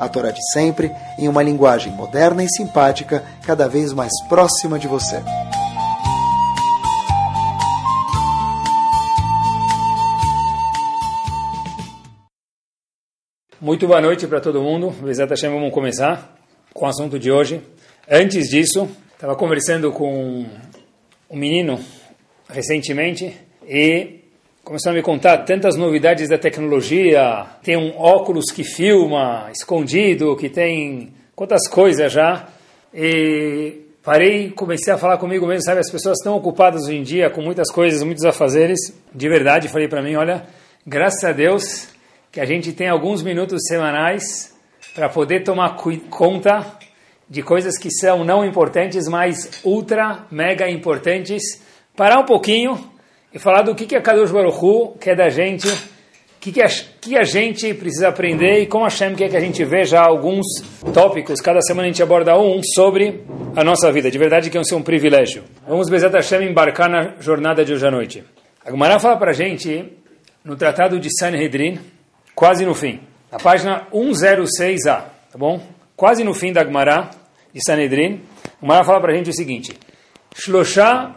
a Torá de sempre, em uma linguagem moderna e simpática, cada vez mais próxima de você. Muito boa noite para todo mundo. Bezat Hashem, vamos começar com o assunto de hoje. Antes disso, estava conversando com um menino recentemente e começaram a me contar tantas novidades da tecnologia. Tem um óculos que filma, escondido, que tem quantas coisas já. E parei, comecei a falar comigo mesmo, sabe? As pessoas estão ocupadas hoje em dia com muitas coisas, muitos afazeres. De verdade, falei para mim, olha, graças a Deus que a gente tem alguns minutos semanais para poder tomar conta de coisas que são não importantes, mas ultra, mega importantes. Parar um pouquinho e falar do que, que a Kadosh Baruch Hu quer da gente, o que, que, a, que a gente precisa aprender e como Hashem quer que a gente veja alguns tópicos. Cada semana a gente aborda um sobre a nossa vida. De verdade que é um privilégio. Vamos, Bezat Hashem, embarcar na jornada de hoje à noite. A Gemara fala para a gente, no Tratado de Sanhedrin, quase no fim, na página 106a, tá bom? Quase no fim da Gemara de Sanhedrin, a Gemara fala para a gente o seguinte, Shlosha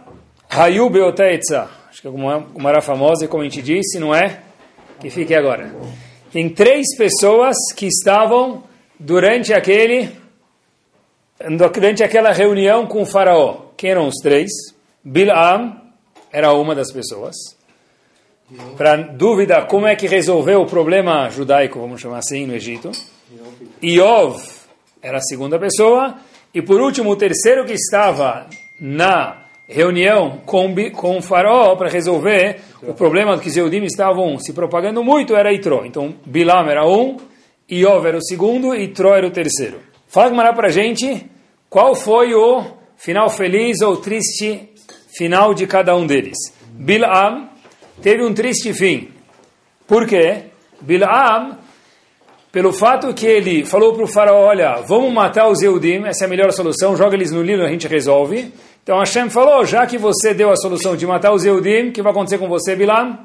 Hayu Beotaetza Acho que uma, uma era famosa, e como a gente disse, não é? Que fique agora. Tem três pessoas que estavam durante aquele durante aquela reunião com o faraó. Quem eram os três? Bilam era uma das pessoas. Para dúvida, como é que resolveu o problema judaico, vamos chamar assim, no Egito. Iov era a segunda pessoa. E por último, o terceiro que estava na reunião com, com o faraó para resolver o problema que os Eudim estavam se propagando muito, era Itró. Então, Bilam era um, Iov era o segundo e Itró era o terceiro. Fala para a gente qual foi o final feliz ou triste final de cada um deles. Bilam teve um triste fim. Por quê? Bilam, pelo fato que ele falou para o faraó, olha, vamos matar os Eudim, essa é a melhor solução, joga eles no livro, a gente resolve. Então Hashem falou, já que você deu a solução de matar os Eudim, o que vai acontecer com você, Bilam?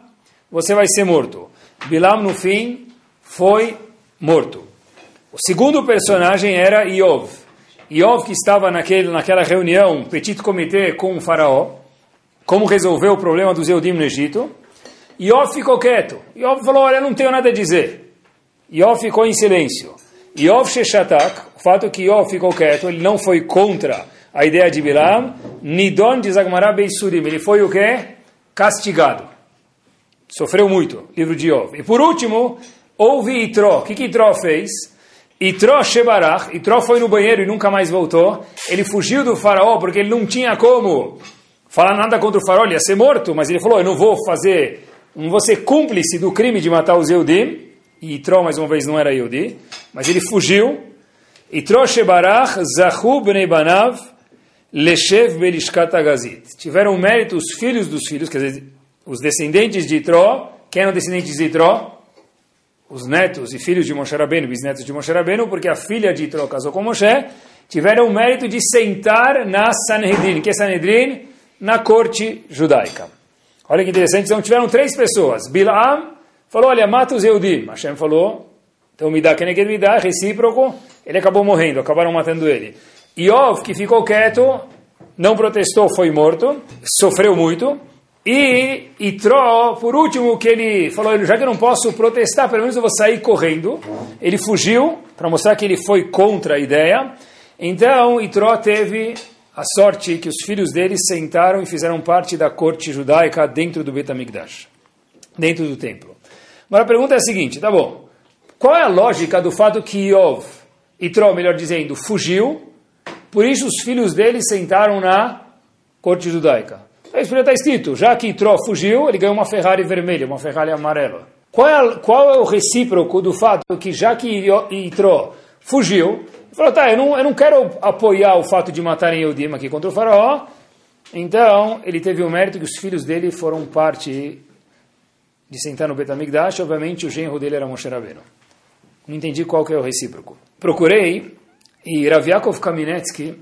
Você vai ser morto. Bilam, no fim, foi morto. O segundo personagem era Iov. Iov que estava naquele, naquela reunião, petit comitê com o faraó, como resolver o problema dos Eudim no Egito. Iov ficou quieto. Iov falou, olha, não tenho nada a dizer. Iov ficou em silêncio. Iov Sheshatak, o fato que Iov ficou quieto, ele não foi contra a ideia de Bilam, Nidon de Zagmará Beisurim, ele foi o que? Castigado. Sofreu muito, livro de Ov. E por último, houve Itró. O que, que Itró fez? Itró Shebarach, Itró foi no banheiro e nunca mais voltou. Ele fugiu do faraó porque ele não tinha como falar nada contra o faraó, ele ia ser morto, mas ele falou, eu não vou fazer, não vou ser cúmplice do crime de matar os Eudim. E Itró, mais uma vez, não era Eudi, mas ele fugiu. Itró Shebarach, Zahu Bnei Banav, Leshev Belishkat Agazit. Tiveram mérito os filhos dos filhos, quer dizer, os descendentes de Itró. Quem eram descendentes de Itró? Os netos e filhos de Moshe Rabbeinu, bisnetos de Moshe Rabbeinu, porque a filha de Itró casou com Moshe, tiveram o mérito de sentar na Sanhedrin. que é Sanhedrin? Na corte judaica. Olha que interessante, então tiveram três pessoas. Bilam falou, olha, mata os Eudim. Hashem falou, então me dá, quem é que me dá, recíproco. Ele acabou morrendo, acabaram matando ele. Iov, que ficou quieto, não protestou, foi morto, sofreu muito. E Itró, por último, que ele falou, já que eu não posso protestar, pelo menos eu vou sair correndo. Ele fugiu, para mostrar que ele foi contra a ideia. Então, Itró teve a sorte que os filhos dele sentaram e fizeram parte da corte judaica dentro do Betamigdash, dentro do templo. Mas a pergunta é a seguinte, tá bom, qual é a lógica do fato que Iov, Itró, melhor dizendo, fugiu, por isso os filhos dele sentaram na corte judaica. Isso já está escrito, já que Itró fugiu, ele ganhou uma Ferrari vermelha, uma Ferrari amarela. Qual é, qual é o recíproco do fato que já que Itró fugiu, falou, tá, eu não, eu não quero apoiar o fato de matarem Eudim aqui contra o faraó. Então, ele teve o mérito que os filhos dele foram parte de sentar no Betamigdash. Obviamente, o genro dele era Moshe Rabbeinu. Não entendi qual que é o recíproco. Procurei, e Rav Yaakov Kaminetsky,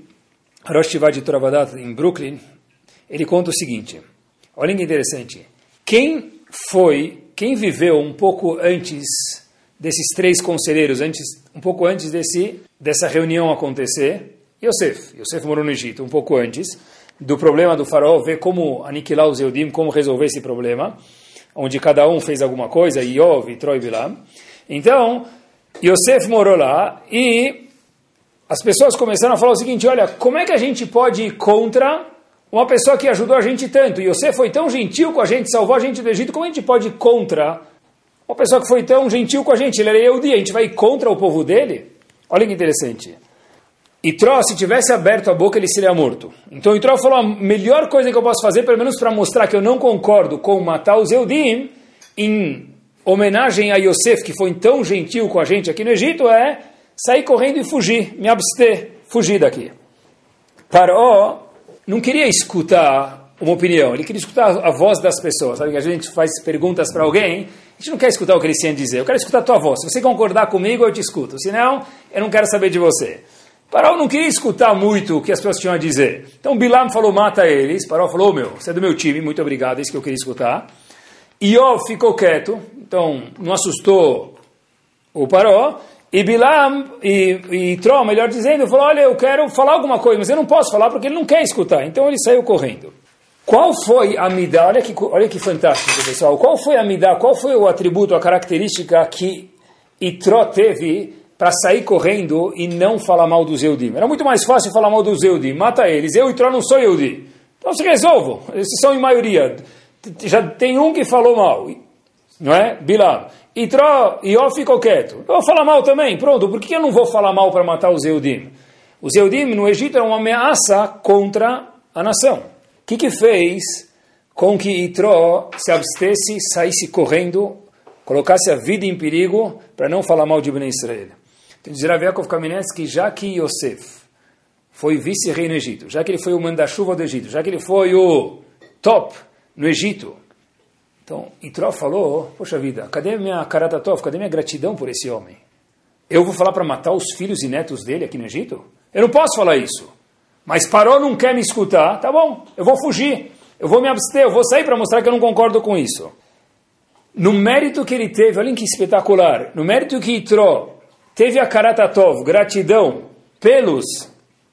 Rosh de Toravadat, em Brooklyn, ele conta o seguinte. Olha que interessante. Quem foi, quem viveu um pouco antes desses três conselheiros, antes, um pouco antes desse, dessa reunião acontecer, Yosef. Yosef morou no Egito um pouco antes do problema do faraó, ver como aniquilar os Eudim, como resolver esse problema, onde cada um fez alguma coisa, Iov, Troi, Bilam. Então, Yosef morou lá e as pessoas começaram a falar o seguinte, olha, como é que a gente pode ir contra uma pessoa que ajudou a gente tanto? Yosef foi tão gentil com a gente, salvou a gente do Egito, como a gente pode ir contra uma pessoa que foi tão gentil com a gente, ele era Yehudi, a gente vai contra o povo dele? Olha que interessante. Itró, se tivesse aberto a boca, ele seria morto. Então Itró falou, a melhor coisa que eu posso fazer, pelo menos para mostrar que eu não concordo com matar os Eudim, em homenagem a Yosef, que foi tão gentil com a gente aqui no Egito, é sair correndo e fugir, me abster, fugir daqui. Paró não queria escutar uma opinião, ele queria escutar a voz das pessoas. Sabe que a gente faz perguntas para alguém a gente não quer escutar o que eles têm a dizer, eu quero escutar a tua voz. Se você concordar comigo, eu te escuto. Senão, eu não quero saber de você. Parol não queria escutar muito o que as pessoas tinham a dizer. Então Bilam falou, mata eles. Parol falou, meu, você é do meu time, muito obrigado, é isso que eu queria escutar. Iov ficou quieto, então não assustou o Paró. E Bilam, e, e melhor dizendo, falou, olha, eu quero falar alguma coisa, mas eu não posso falar porque ele não quer escutar. Então ele saiu correndo. Qual foi a midá? Olha que, olha que fantástico, pessoal. Qual foi a midá? Qual foi o atributo, a característica que Itró teve para sair correndo e não falar mal dos Eudim? Era muito mais fácil falar mal dos Eudim. Mata eles. Eu, Itró, não sou Eudim. Então se resolvam. Eles são em maioria. Já tem um que falou mal. Não é? Bilam. Itró, Ió ficou quieto. Eu vou falar mal também. Pronto. Por que eu não vou falar mal para matar os Eudim? Os Eudim no Egito eram uma ameaça contra a nação que, que fez com que Itró se abstesse, saísse correndo, colocasse a vida em perigo para não falar mal de Ben Israel? Então diz Rav Yaakov que já que Yosef foi vice-rei no Egito, já que ele foi o manda-chuva do Egito, já que ele foi o top no Egito, então Itró falou, poxa vida, cadê minha karatatov, cadê minha gratidão por esse homem? Eu vou falar para matar os filhos e netos dele aqui no Egito? Eu não posso falar isso. Mas parou, não quer me escutar, tá bom, eu vou fugir, eu vou me abster, eu vou sair para mostrar que eu não concordo com isso. No mérito que ele teve, olhem que espetacular, no mérito que Itró teve a Karatatov, gratidão pelos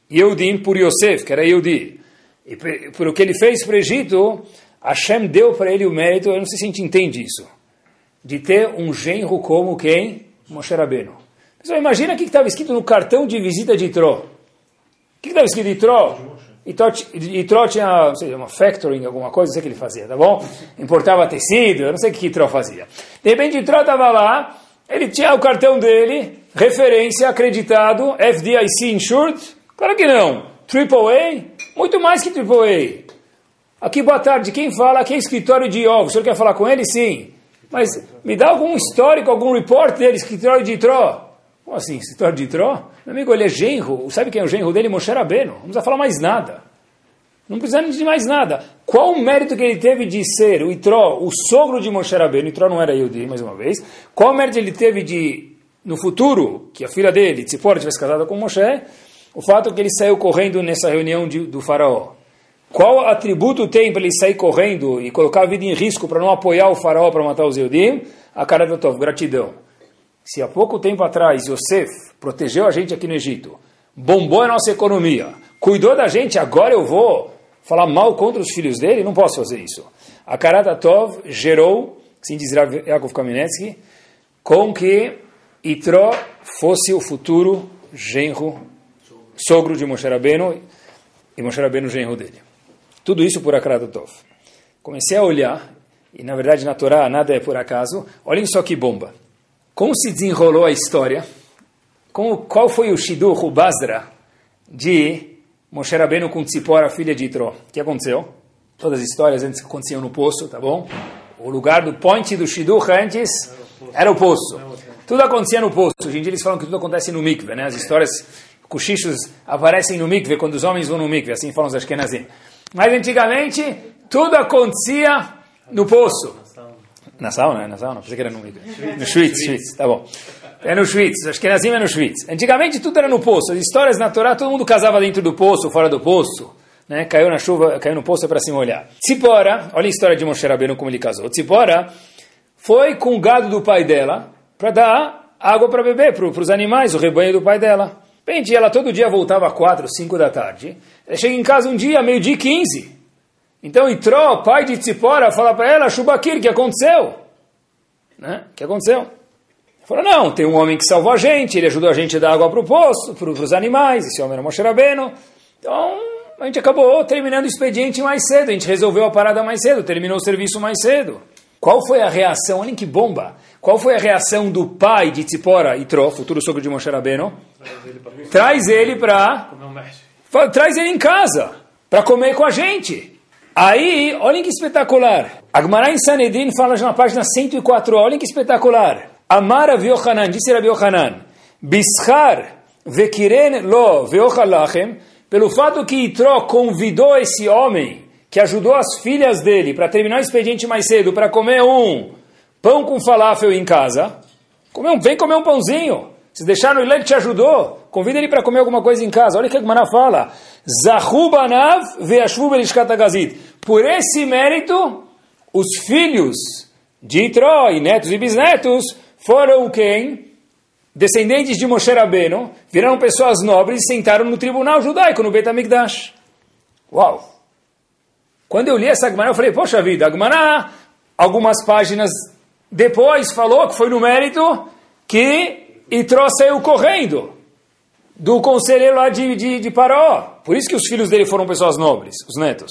Yehudim por Yosef, que era Yehudi, e por o que ele fez para o Egito, Hashem deu para ele o mérito, eu não sei se a gente entende isso, de ter um genro como quem? Moshe Rabbeinu. Pessoal, imagina o que estava escrito no cartão de visita de Itró que estava escrito Itró? Itró tinha, não sei, uma factoring, alguma coisa, não sei o que ele fazia, tá bom? Importava tecido, eu não sei o que Itró fazia. De repente Itró estava lá, ele tinha o cartão dele, referência, acreditado, FDIC insured? Claro que não. AAA? Muito mais que AAA. Aqui, boa tarde, quem fala? Aqui é escritório de Iov. O senhor quer falar com ele? Sim. Mas me dá algum histórico, algum report dele, escritório de Itró. Como assim, escritório de Itró? Meu amigo, ele é genro. Sabe quem é o genro dele? Moshe Rabbeinu. Não precisa falar mais nada. Não precisa de mais nada. Qual o mérito que ele teve de ser o Itró, o sogro de Moshe Rabbeinu? Itró não era Yehudi, mais uma vez. Qual o mérito ele teve de, no futuro, que a filha dele, Tzipor, tivesse casado com Moshe? O fato que ele saiu correndo nessa reunião de, do faraó. Qual atributo tem para ele sair correndo e colocar a vida em risco para não apoiar o faraó para matar os Yehudim? A cara do Tov, gratidão. Se há pouco tempo atrás Yosef protegeu a gente aqui no Egito, bombou a nossa economia, cuidou da gente, agora eu vou falar mal contra os filhos dele? Não posso fazer isso. A Karatatov gerou, assim diz Yaakov Kamenetsky, com que Itró fosse o futuro genro, sogro de Moshe Rabbeinu, e Moshe Rabbeinu genro dele. Tudo isso por Akaratatov. Comecei a olhar, e na verdade na Torá nada é por acaso, olhem só que bomba. Como se desenrolou a história? Como, qual foi o Shidur, o Basra, de Moshe Rabbeinu com Tzipora, filha de Itró? O que aconteceu? Todas as histórias antes aconteciam no poço, tá bom? O lugar do point do Shidur antes era o poço. tudo acontecia no poço. Hoje em dia eles falam que tudo acontece no mikve, né? As histórias, cochichos aparecem no mikve, quando os homens vão no mikve, assim falam os ashkenazim. Mas antigamente, tudo acontecia no poço. Na sauna, né? Na sauna, pensei que era no. No Schwitz, Schwitz, tá bom. É no Schwitz, Ashkenazim é no Schwitz. Antigamente tudo era no poço. As histórias na Torá, todo mundo casava dentro do poço, fora do poço. Né? Caiu na chuva, caiu no poço para se molhar. Tzipora, olha a história de Moshe Rabbeinu como ele casou. Tzipora foi com o gado do pai dela para dar água para beber para os animais, o rebanho do pai dela. Bem, ela todo dia voltava às 4, 5 da tarde. Ela chega em casa um dia, meio-dia e 15. Então Itró, pai de Tzipora, fala para ela, Shubakir, o que aconteceu? Né? O que aconteceu? Ela falou, não, tem um homem que salvou a gente, ele ajudou a gente a dar água para o poço, para os animais, esse homem era Moshe Rabbeinu. Então, a gente acabou terminando o expediente mais cedo, a gente resolveu a parada mais cedo, terminou o serviço mais cedo. Qual foi a reação? Olhem que bomba! Qual foi a reação do pai de Tzipora, Itró, futuro sogro de Moshe Rabbeinu? Traz ele para... Traz ele em casa, para comer com a gente. Aí, olhem que espetacular. Agmará em Sanedrin fala na página 104, olhem que espetacular. Amara Viochanan, disse Rabi Yochanan, Bishar vekiren lo veochalachem, pelo fato que Itró convidou esse homem que ajudou as filhas dele para terminar o expediente mais cedo, para comer um pão com falafel em casa, comer um, vem comer um pãozinho. Se deixar no ele te ajudou, convida ele para comer alguma coisa em casa. Olha o que a Gemara fala. Zahubanav veashvu belishkatagazit. Por esse mérito, os filhos de Itró, e netos e bisnetos, foram quem? Descendentes de Moshe Rabbeinu, viraram pessoas nobres e sentaram no tribunal judaico, no Bet HaMikdash. Uau! Quando eu li essa Agmará, eu falei, poxa vida, Agmará, algumas páginas depois, falou que foi no mérito que Itró saiu correndo do conselheiro lá de, de, de Paró. Por isso que os filhos dele foram pessoas nobres, os netos.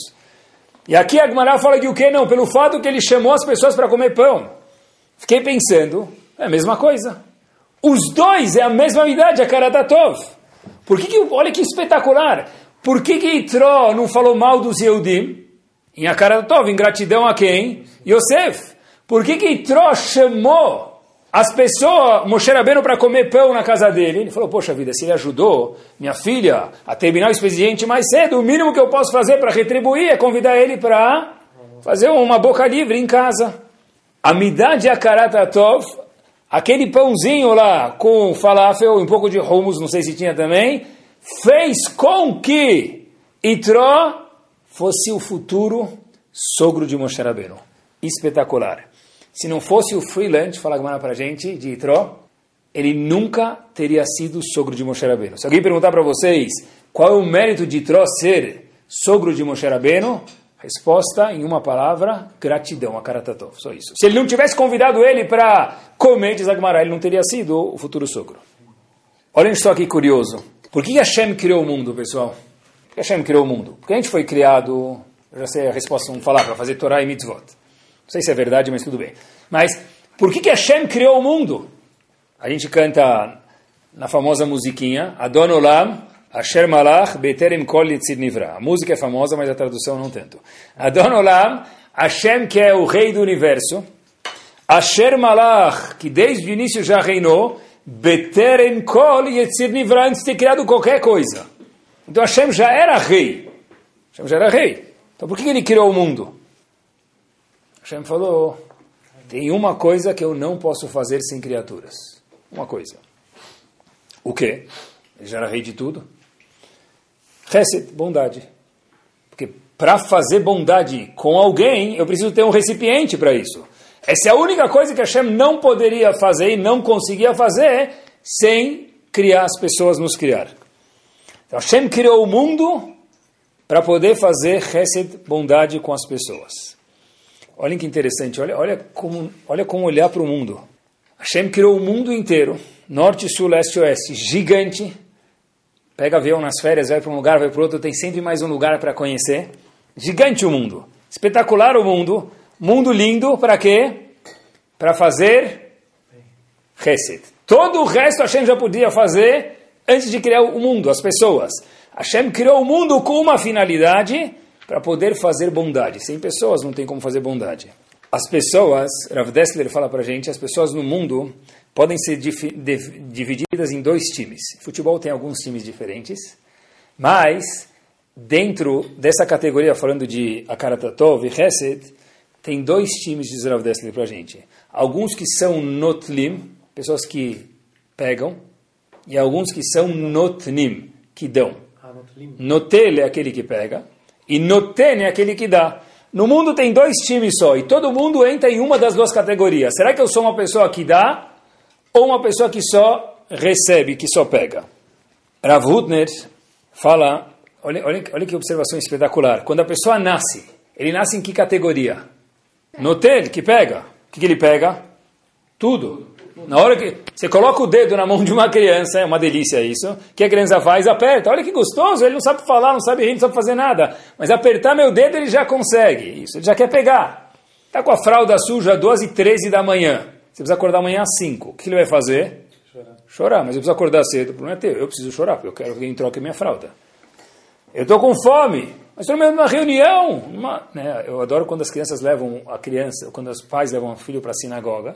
E aqui Agmará fala que o que? Não, pelo fato que ele chamou as pessoas para comer pão. Fiquei pensando, é a mesma coisa. Os dois é a mesma idade, a Karatatov. Por que, que olha que espetacular. Por que que Itró não falou mal dos Yehudim? Em Akaratov, em gratidão a quem? Yosef. Por que que Itró chamou as pessoas, Moshe Rabbeinu, para comer pão na casa dele? Ele falou, poxa vida, se ele ajudou minha filha a terminar o expediente mais cedo, o mínimo que eu posso fazer para retribuir é convidar ele para fazer uma boca livre em casa. A midá de Akaratatov, aquele pãozinho lá com falafel, um pouco de hummus, não sei se tinha também, fez com que Itró fosse o futuro sogro de Moshe Rabbeinu. Espetacular. Se não fosse o freelance, fala agora para gente, de Itró, ele nunca teria sido sogro de Moshe Rabbeinu. Se alguém perguntar para vocês qual é o mérito de Itró ser sogro de Moshe Rabbeinu, resposta em uma palavra, gratidão a Karatatov. Só isso. Se ele não tivesse convidado ele para comer, diz Agmará, ele não teria sido o futuro sogro. Olhem só que curioso. Por que Hashem criou o mundo, pessoal? Que Hashem criou o mundo? Porque a gente foi criado, eu já sei a resposta, vamos falar, para fazer Torah e Mitzvot. Não sei se é verdade, mas tudo bem. Mas, por que, que Hashem criou o mundo? A gente canta na famosa musiquinha, Adon Olam, Asher Malach, Beterem Kol Yitzid Nivra. A música é famosa, mas a tradução não tanto. Adon Olam, Hashem que é o rei do universo, Asher Malach, que desde o início já reinou, Beterem Kol Yitzid Nivra, antes de ter criado qualquer coisa. Então Hashem já era rei. Hashem já era rei. Então por que ele criou o mundo? Hashem falou: tem uma coisa que eu não posso fazer sem criaturas. Uma coisa. O quê? Ele já era rei de tudo. Reset, bondade. Porque para fazer bondade com alguém, eu preciso ter um recipiente para isso. Essa é a única coisa que Hashem não poderia fazer e não conseguia fazer sem criar as pessoas nos criar. Hashem criou o mundo para poder fazer chesed, bondade com as pessoas. Olhem que interessante, olha, olha, como, olha como olhar para o mundo. Hashem criou o mundo inteiro, norte, sul, leste oeste, gigante. Pega avião nas férias, vai para um lugar, vai para outro, tem sempre mais um lugar para conhecer. Gigante o mundo, espetacular o mundo, mundo lindo, para quê? Para fazer chesed. Todo o resto Hashem já podia fazer antes de criar o mundo, as pessoas. Hashem criou o mundo com uma finalidade para poder fazer bondade. Sem pessoas não tem como fazer bondade. as pessoas, Rav Dessler fala para gente, as pessoas no mundo podem ser divididas em dois times. Futebol tem alguns times diferentes, mas dentro dessa categoria, falando de Akaratatov e Hesed, tem dois times, diz Rav Dessler para gente. Alguns que são Notlim, pessoas que pegam, e alguns que são Notnim, que dão. Ah, Notel é aquele que pega, e Noten é aquele que dá. No mundo tem dois times só, e todo mundo entra em uma das duas categorias. Será que eu sou uma pessoa que dá, ou uma pessoa que só recebe, que só pega? Rav Hutner fala, olha, olha, olha que observação espetacular. Quando a pessoa nasce, ele nasce em que categoria? Notel, que pega. O que, que ele pega? Tudo. Na hora que você coloca o dedo na mão de uma criança, é uma delícia isso. O que a criança faz? Aperta. Olha que gostoso, ele não sabe falar, não sabe rir, não sabe fazer nada. Mas apertar meu dedo ele já consegue. Isso, ele já quer pegar. Está com a fralda suja às 12 e 13 da manhã. Você precisa acordar amanhã às 5. O que ele vai fazer? Chorar. Chorar, mas eu preciso acordar cedo. O problema é teu. Eu preciso chorar, porque eu quero que alguém troque minha fralda. Eu estou com fome. Mas estou numa reunião. Uma, né, eu adoro quando as crianças levam a criança, quando os pais levam o filho para a sinagoga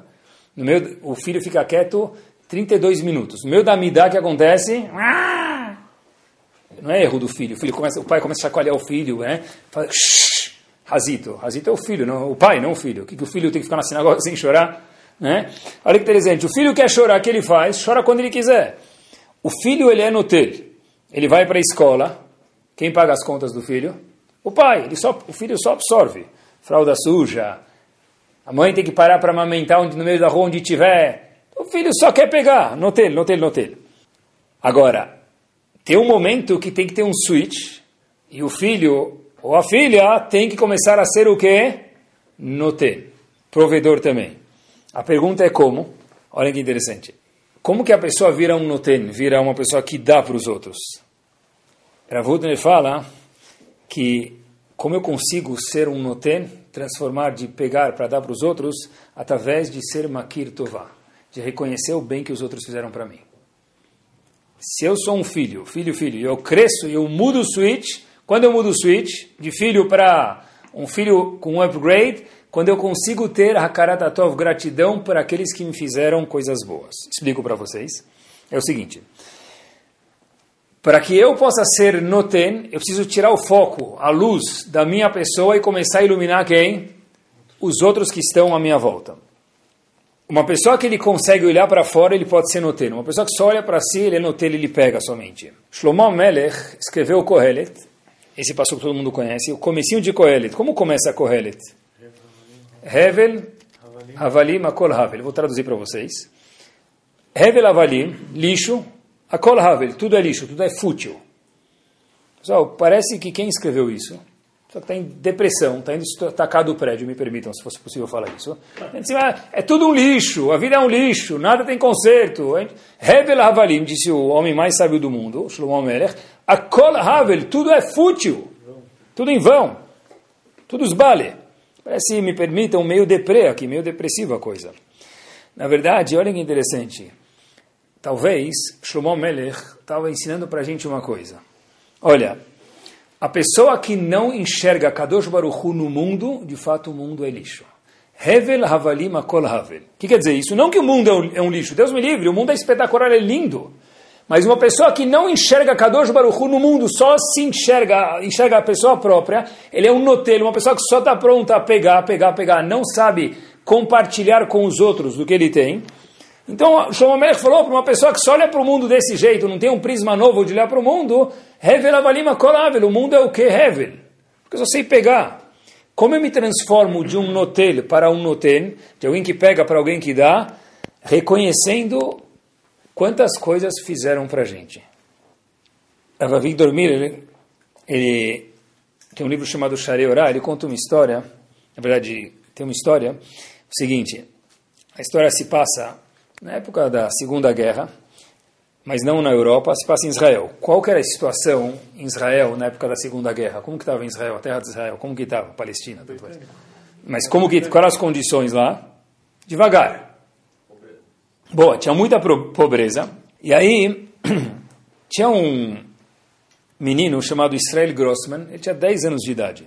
no meio, o filho fica quieto 32 minutos. No meio da midá, que acontece? Não é erro do filho. O, filho começa, o pai começa a chacoalhar o filho, né? Fala, Razito. Razito é o filho, não, o pai, não o filho. O que, que o filho tem que ficar na sinagoga sem chorar? Né? Olha que interessante. O filho quer chorar, o que ele faz? Chora quando ele quiser. O filho, ele é no Ele vai para a escola. Quem paga as contas do filho? O pai. Ele só, o filho só absorve. Fralda suja, a mãe tem que parar para amamentar onde, no meio da rua onde tiver. O filho só quer pegar. No hotel, no hotel, no hotel. Agora, tem um momento que tem que ter um switch. E o filho ou a filha tem que começar a ser o quê? Notel. Provedor também. A pergunta é como? Olha que interessante. Como que a pessoa vira um noten, vira uma pessoa que dá para os outros? Ravutner fala que como eu consigo ser um noten, transformar de pegar para dar para os outros, através de ser makir tová, de reconhecer o bem que os outros fizeram para mim. Se eu sou um filho, filho, filho, eu cresço e eu mudo o switch, quando eu mudo o switch de filho para um filho com um upgrade, quando eu consigo ter Hakarat gratidão para aqueles que me fizeram coisas boas. Explico para vocês. É o seguinte, para que eu possa ser noten, eu preciso tirar o foco, a luz da minha pessoa e começar a iluminar quem? Os outros que estão à minha volta. Uma pessoa que ele consegue olhar para fora, ele pode ser noten. Uma pessoa que só olha para si, ele é noten, ele pega somente. Shlomo Melech escreveu o Kohelet. Esse passo que todo mundo conhece. O comecinho de Kohelet. Como começa Kohelet? Hevel, Havalim, Akol Havel. Vou traduzir para vocês. Hevel, Havalim, lixo. A Kol Havel, tudo é lixo, tudo é fútil. Pessoal, parece que quem escreveu isso só está em depressão, está indo atacar do prédio, me permitam, se fosse possível falar isso. É tudo um lixo, a vida é um lixo, nada tem conserto. Hevel Havalim, disse o homem mais sábio do mundo, Shlomo Melech, a Kol Havel, tudo é fútil, tudo em vão, tudo esbale. Parece, me permitam, meio deprê aqui, meio depressiva a coisa. Na verdade, olha que interessante. Talvez Shlomo Melech estava ensinando para a gente uma coisa. Olha, a pessoa que não enxerga Kadosh Baruch Hu no mundo, de fato o mundo é lixo. Hevel Havalim Akol Havel. O que quer dizer isso? Não que o mundo é um lixo, Deus me livre, o mundo é espetacular, é lindo. Mas uma pessoa que não enxerga Kadosh Baruch Hu no mundo, só se enxerga, enxerga a pessoa própria, ele é um notelho, uma pessoa que só está pronta a pegar, pegar, pegar, não sabe compartilhar com os outros do que ele tem. Então, Shlomo Melech falou para uma pessoa que só olha para o mundo desse jeito, não tem um prisma novo de olhar para o mundo, Hevel Kolavel, o mundo é o que? Hevel. Porque eu só sei pegar. Como eu me transformo de um notel para um noten, de alguém que pega para alguém que dá, reconhecendo quantas coisas fizeram para a gente. Rav Dormir, ele, ele tem um livro chamado Share Orá, ele conta uma história, na verdade, tem uma história, o seguinte, a história se passa na época da Segunda Guerra, mas não na Europa, se passa em Israel. Qual que era a situação em Israel na época da Segunda Guerra? Como que estava em Israel, a terra de Israel? Como que estava Palestina? Mas como que, quais as condições lá? Devagar. Boa, tinha muita pobreza. E aí, tinha um menino chamado Israel Grossman, ele tinha 10 anos de idade.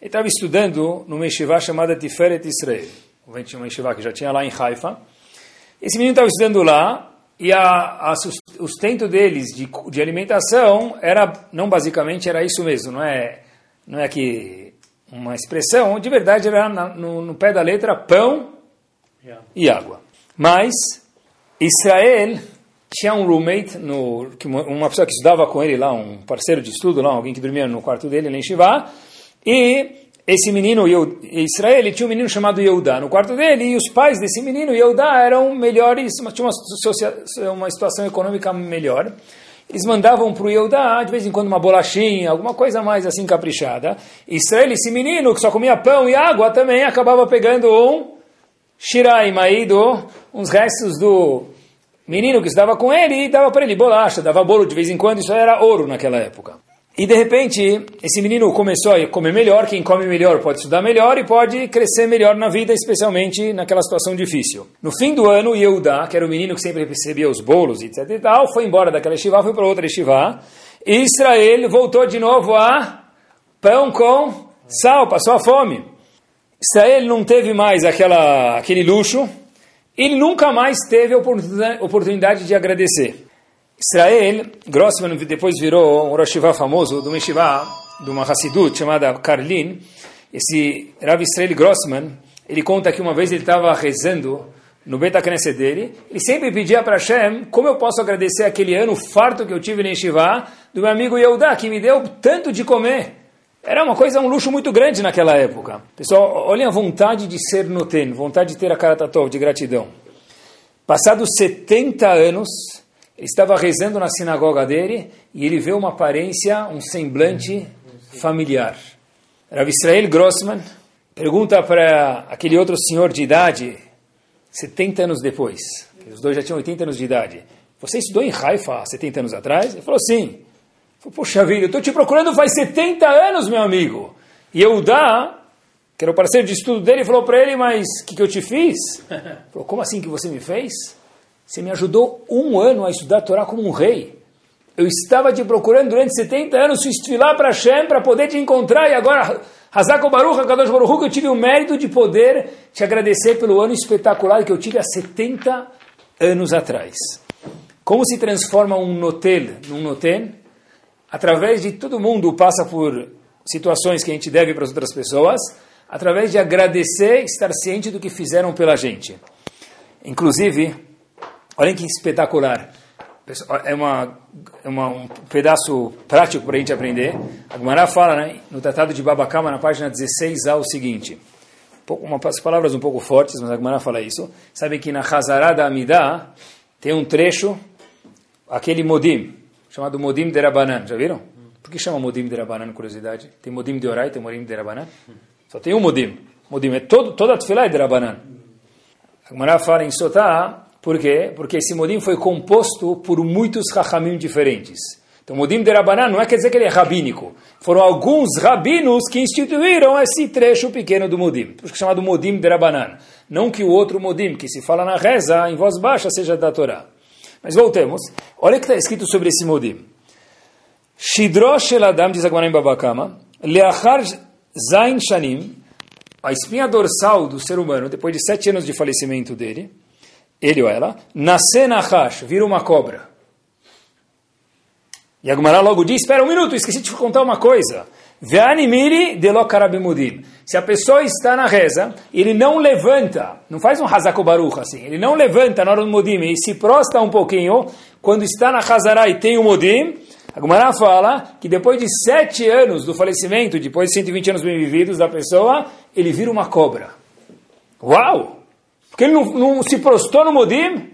ele estava estudando numa yeshiva chamada Tiferet Israel. Uma yeshiva que já tinha lá em Haifa. Esse menino estava estudando lá e a, a, o sustento deles de, de alimentação era, não basicamente, era isso mesmo, não é, não é que uma expressão, de verdade era na, no, no, pé da letra pão yeah. e água. Mas Israel tinha um roommate, no, uma pessoa que estudava com ele lá, um parceiro de estudo lá, alguém que dormia no quarto dele, em Shivá, e esse menino, Israel, ele tinha um menino chamado Yehudá no quarto dele, e os pais desse menino, Yehudá, eram melhores, tinham uma, uma situação econômica melhor. Eles mandavam para o Yehudá, de vez em quando, uma bolachinha, alguma coisa mais assim caprichada. Israel, esse menino, que só comia pão e água, também acabava pegando um shiraim aí, do, uns restos do menino que estava com ele, e dava para ele bolacha, dava bolo de vez em quando, isso era ouro naquela época. E de repente, esse menino começou a comer melhor, quem come melhor pode estudar melhor e pode crescer melhor na vida, especialmente naquela situação difícil. No fim do ano, Yehuda, que era o menino que sempre recebia os bolos, etc e tal, foi embora daquela estivá, foi para outra estivá, e Israel voltou de novo a pão com sal, passou a fome. Israel não teve mais aquela, aquele luxo, ele nunca mais teve a oportunidade de agradecer. Israel, Grossman depois virou um Rosh famoso, de uma de uma Hassidut chamada Karlin. Esse Rav Israel Grossman, ele conta que uma vez ele estava rezando no Beta Knesset dele, ele sempre pedia para Hashem como eu posso agradecer aquele ano farto que eu tive na Yeshiva do meu amigo Yehuda, que me deu tanto de comer. Era uma coisa, um luxo muito grande naquela época. Pessoal, olhem a vontade de ser noten, vontade de ter a cara tatov, de gratidão. Passados 70 anos, estava rezando na sinagoga dele e ele vê uma aparência, um semblante familiar. Rav Israel Grossman pergunta para aquele outro senhor de idade, 70 anos depois, os dois já tinham 80 anos de idade, você estudou em Haifa 70 anos atrás? Ele falou, sim. Ele falou, Poxa vida, eu estou te procurando faz 70 anos, meu amigo. E Eudá, que era o parceiro de estudo dele, falou para ele, mas o que, que eu te fiz? Ele falou, como assim que você me fez? Você me ajudou um ano a estudar a Torá como um rei. Eu estava te procurando durante 70 anos, fiz lá para Hashem para poder te encontrar e agora, Hazako Baruch, Hakadosh Baruch, eu tive o mérito de poder te agradecer pelo ano espetacular que eu tive há 70 anos atrás. Como se transforma um notel num noten? Através de todo mundo passa por situações que a gente deve para as outras pessoas, através de agradecer, estar ciente do que fizeram pela gente. Inclusive, Olhem que espetacular. É, uma, é uma, um pedaço prático para a gente aprender. A Gemara fala né, no Tratado de Babacama, na página 16, há o seguinte. Umas palavras um pouco fortes, mas a Gemara fala isso. Sabe que na Hazará da Amidah tem um trecho, aquele Modim, chamado Modim de Rabanan. Já viram? Por que chama Modim de Rabanan, curiosidade? Tem Modim de Orai, tem Modim de Rabanan? Só tem um Modim. Modim é todo, toda a tefilá é de Rabanan. A Gemara fala em Sotá, por quê? Porque esse modim foi composto por muitos rachamim diferentes. Então, modim de Rabanan não é quer dizer que ele é rabínico. Foram alguns rabinos que instituíram esse trecho pequeno do modim. Por isso é chamado modim de Rabanan. Não que o outro modim, que se fala na reza, em voz baixa, seja da Torá. Mas voltemos. Olha o que está escrito sobre esse modim. Shidrosh Adam, diz Agmarim Babakama, Leachar Zain Shanim, a espinha dorsal do ser humano, depois de sete anos de falecimento dele, ele ou ela, nascer na Hash, vira uma cobra. E a Gumara logo diz, espera um minuto, esqueci de te contar uma coisa. Se a pessoa está na reza, ele não levanta, não faz um hazakobaruch assim, ele não levanta na hora do modim e se prosta um pouquinho, quando está na Hazara e tem o modim, a Gumara fala que depois de sete anos do falecimento, depois de 120 anos bem vividos da pessoa, ele vira uma cobra. Uau! Porque ele não, não se prostou no Modim.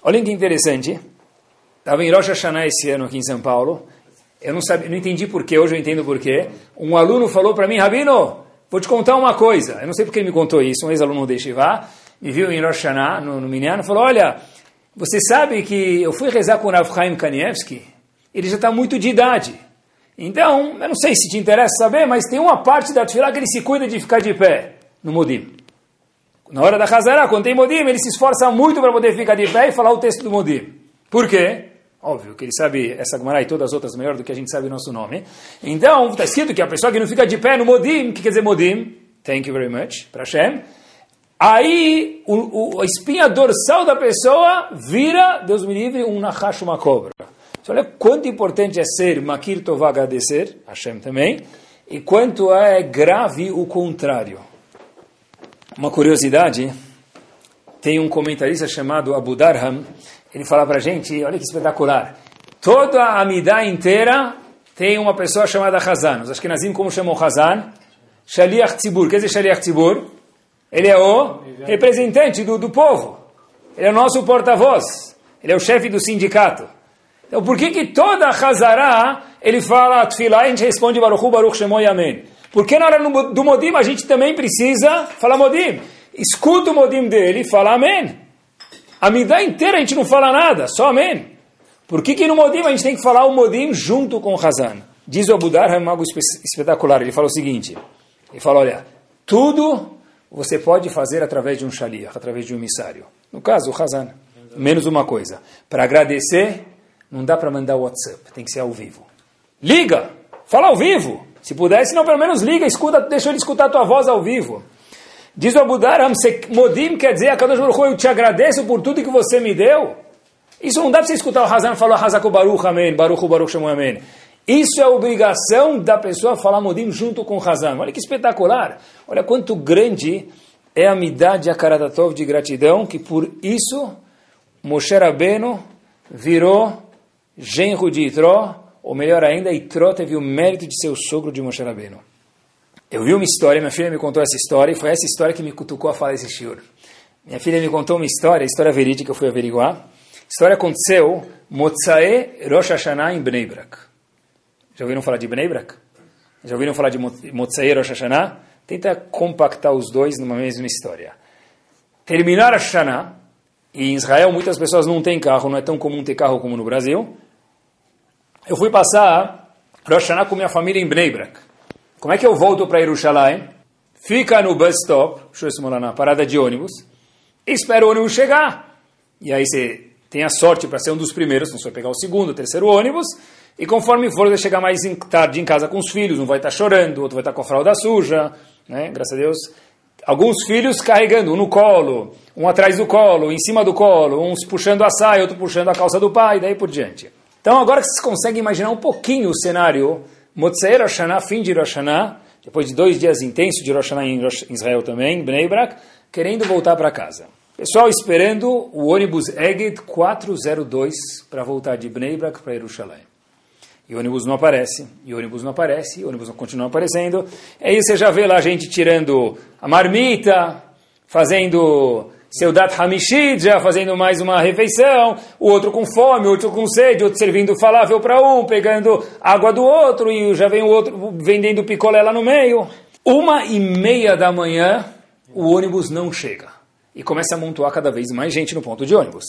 Olha que interessante. Estava em Rosh Hashanah esse ano aqui em São Paulo. Eu não, sabia, não entendi porquê, hoje eu entendo porquê. Um aluno falou para mim, Rabino, vou te contar uma coisa. Eu não sei porque ele me contou isso, um ex-aluno de Shivá, me viu em Rosh Hashanah, no, no Minyan, falou, olha, você sabe que eu fui rezar com o Rav Chaim Kanievski, ele já está muito de idade. Então, eu não sei se te interessa saber, mas tem uma parte da Tfilah que ele se cuida de ficar de pé no Modim. Na hora da Hazara, quando tem Modim, ele se esforça muito para poder ficar de pé e falar o texto do Modim. Por quê? Óbvio que ele sabe essa Gemara e todas as outras melhor do que a gente sabe o nosso nome. Então, está escrito que a pessoa que não fica de pé no Modim, que quer dizer Modim? Thank you very much, para Hashem. Aí, o, o, a espinha dorsal da pessoa vira, Deus me livre, um nachash, uma cobra. Olha quanto importante é ser Makir Tová agradecer, Hashem também, e quanto é grave o contrário. Uma curiosidade, tem um comentarista chamado Abu Darham, ele fala para a gente, olha que espetacular, toda a Amidah inteira tem uma pessoa chamada Hazan. Os Ashkenazim como chamam Hazan? Shaliach Tzibur. Quer dizer Shaliach Tzibur? Ele é o representante do, do povo. Ele é o nosso porta-voz. Ele é o chefe do sindicato. Então por que que toda a Hazará ele fala Tfilah e a gente responde Baruch Baruch Shemoy Amém? Porque na hora do Modim a gente também precisa falar Modim. Escuta o Modim dele e fala Amém. A Midah inteira a gente não fala nada, só Amém. Por que, que no Modim a gente tem que falar o Modim junto com o Hazan? Diz o Abudar, é algo espetacular. Ele fala o seguinte: ele fala, olha, tudo você pode fazer através de um shaliach, através de um emissário. No caso, o Hazan. Menos uma coisa. Para agradecer, não dá para mandar WhatsApp, tem que ser ao vivo. Liga! Fala ao vivo! Se pudesse, não, pelo menos liga, escuta, deixa ele escutar a tua voz ao vivo. Diz o Abudaram, Modim quer dizer, a Kadosh Baruch eu te agradeço por tudo que você me deu. Isso não dá para você escutar o Hazan falar Hazaku Baruch Amém, Baruch Baruch Shemu Amém. Isso é a obrigação da pessoa falar Modim junto com o Hazan. Olha que espetacular. Olha quanto grande é a midade a Karatatov de gratidão, que por isso Moshe Rabbeinu virou genro de Itró, ou melhor ainda, Itró teve o mérito de ser o sogro de Moshe Rabbeinu. Eu vi uma história, minha filha me contou essa história, e foi essa história que me cutucou a falar esse shiur. Minha filha me contou uma história, história verídica, eu fui averiguar. A história aconteceu Motzae Rosh Hashanah em Bnei Brak. Já ouviram falar de Bnei Brak? Já ouviram falar de Motzae Rosh Hashanah? Tenta compactar os dois numa mesma história. Terminar a Hashanah, e em Israel muitas pessoas não têm carro, não é tão comum ter carro como no Brasil. Eu fui passar Rosh Hashanah com minha família em Bnei Brak. Como é que eu volto para Jerusalém? Fica no bus stop, na parada de ônibus, e espera o ônibus chegar. E aí você tem a sorte para ser um dos primeiros, não você vai pegar o segundo, o terceiro ônibus, e conforme for, vai chegar mais tarde em casa com os filhos, um vai estar tá chorando, outro vai estar tá com a fralda suja, né? graças a Deus. Alguns filhos carregando, um no colo, um atrás do colo, em cima do colo, uns puxando a saia, outro puxando a calça do pai, daí por diante. Então agora que vocês conseguem imaginar um pouquinho o cenário Motzei Rosh Hashanah, fim de Rosh Hashanah, depois de dois dias intensos de Rosh Hashanah em Israel também, Bnei Brak, querendo voltar para casa. Pessoal esperando o ônibus Eged 402 para voltar de Bnei Brak para Jerusalém. E o ônibus não aparece, e o ônibus não aparece, e o ônibus não continua aparecendo. Aí você já vê lá a gente tirando a marmita, fazendo seu Dat Hamishid já fazendo mais uma refeição, o outro com fome, o outro com sede, o outro servindo falável para um, pegando água do outro, e já vem o outro vendendo picolé lá no meio. Uma e meia da manhã, o ônibus não chega. E começa a amontoar cada vez mais gente no ponto de ônibus.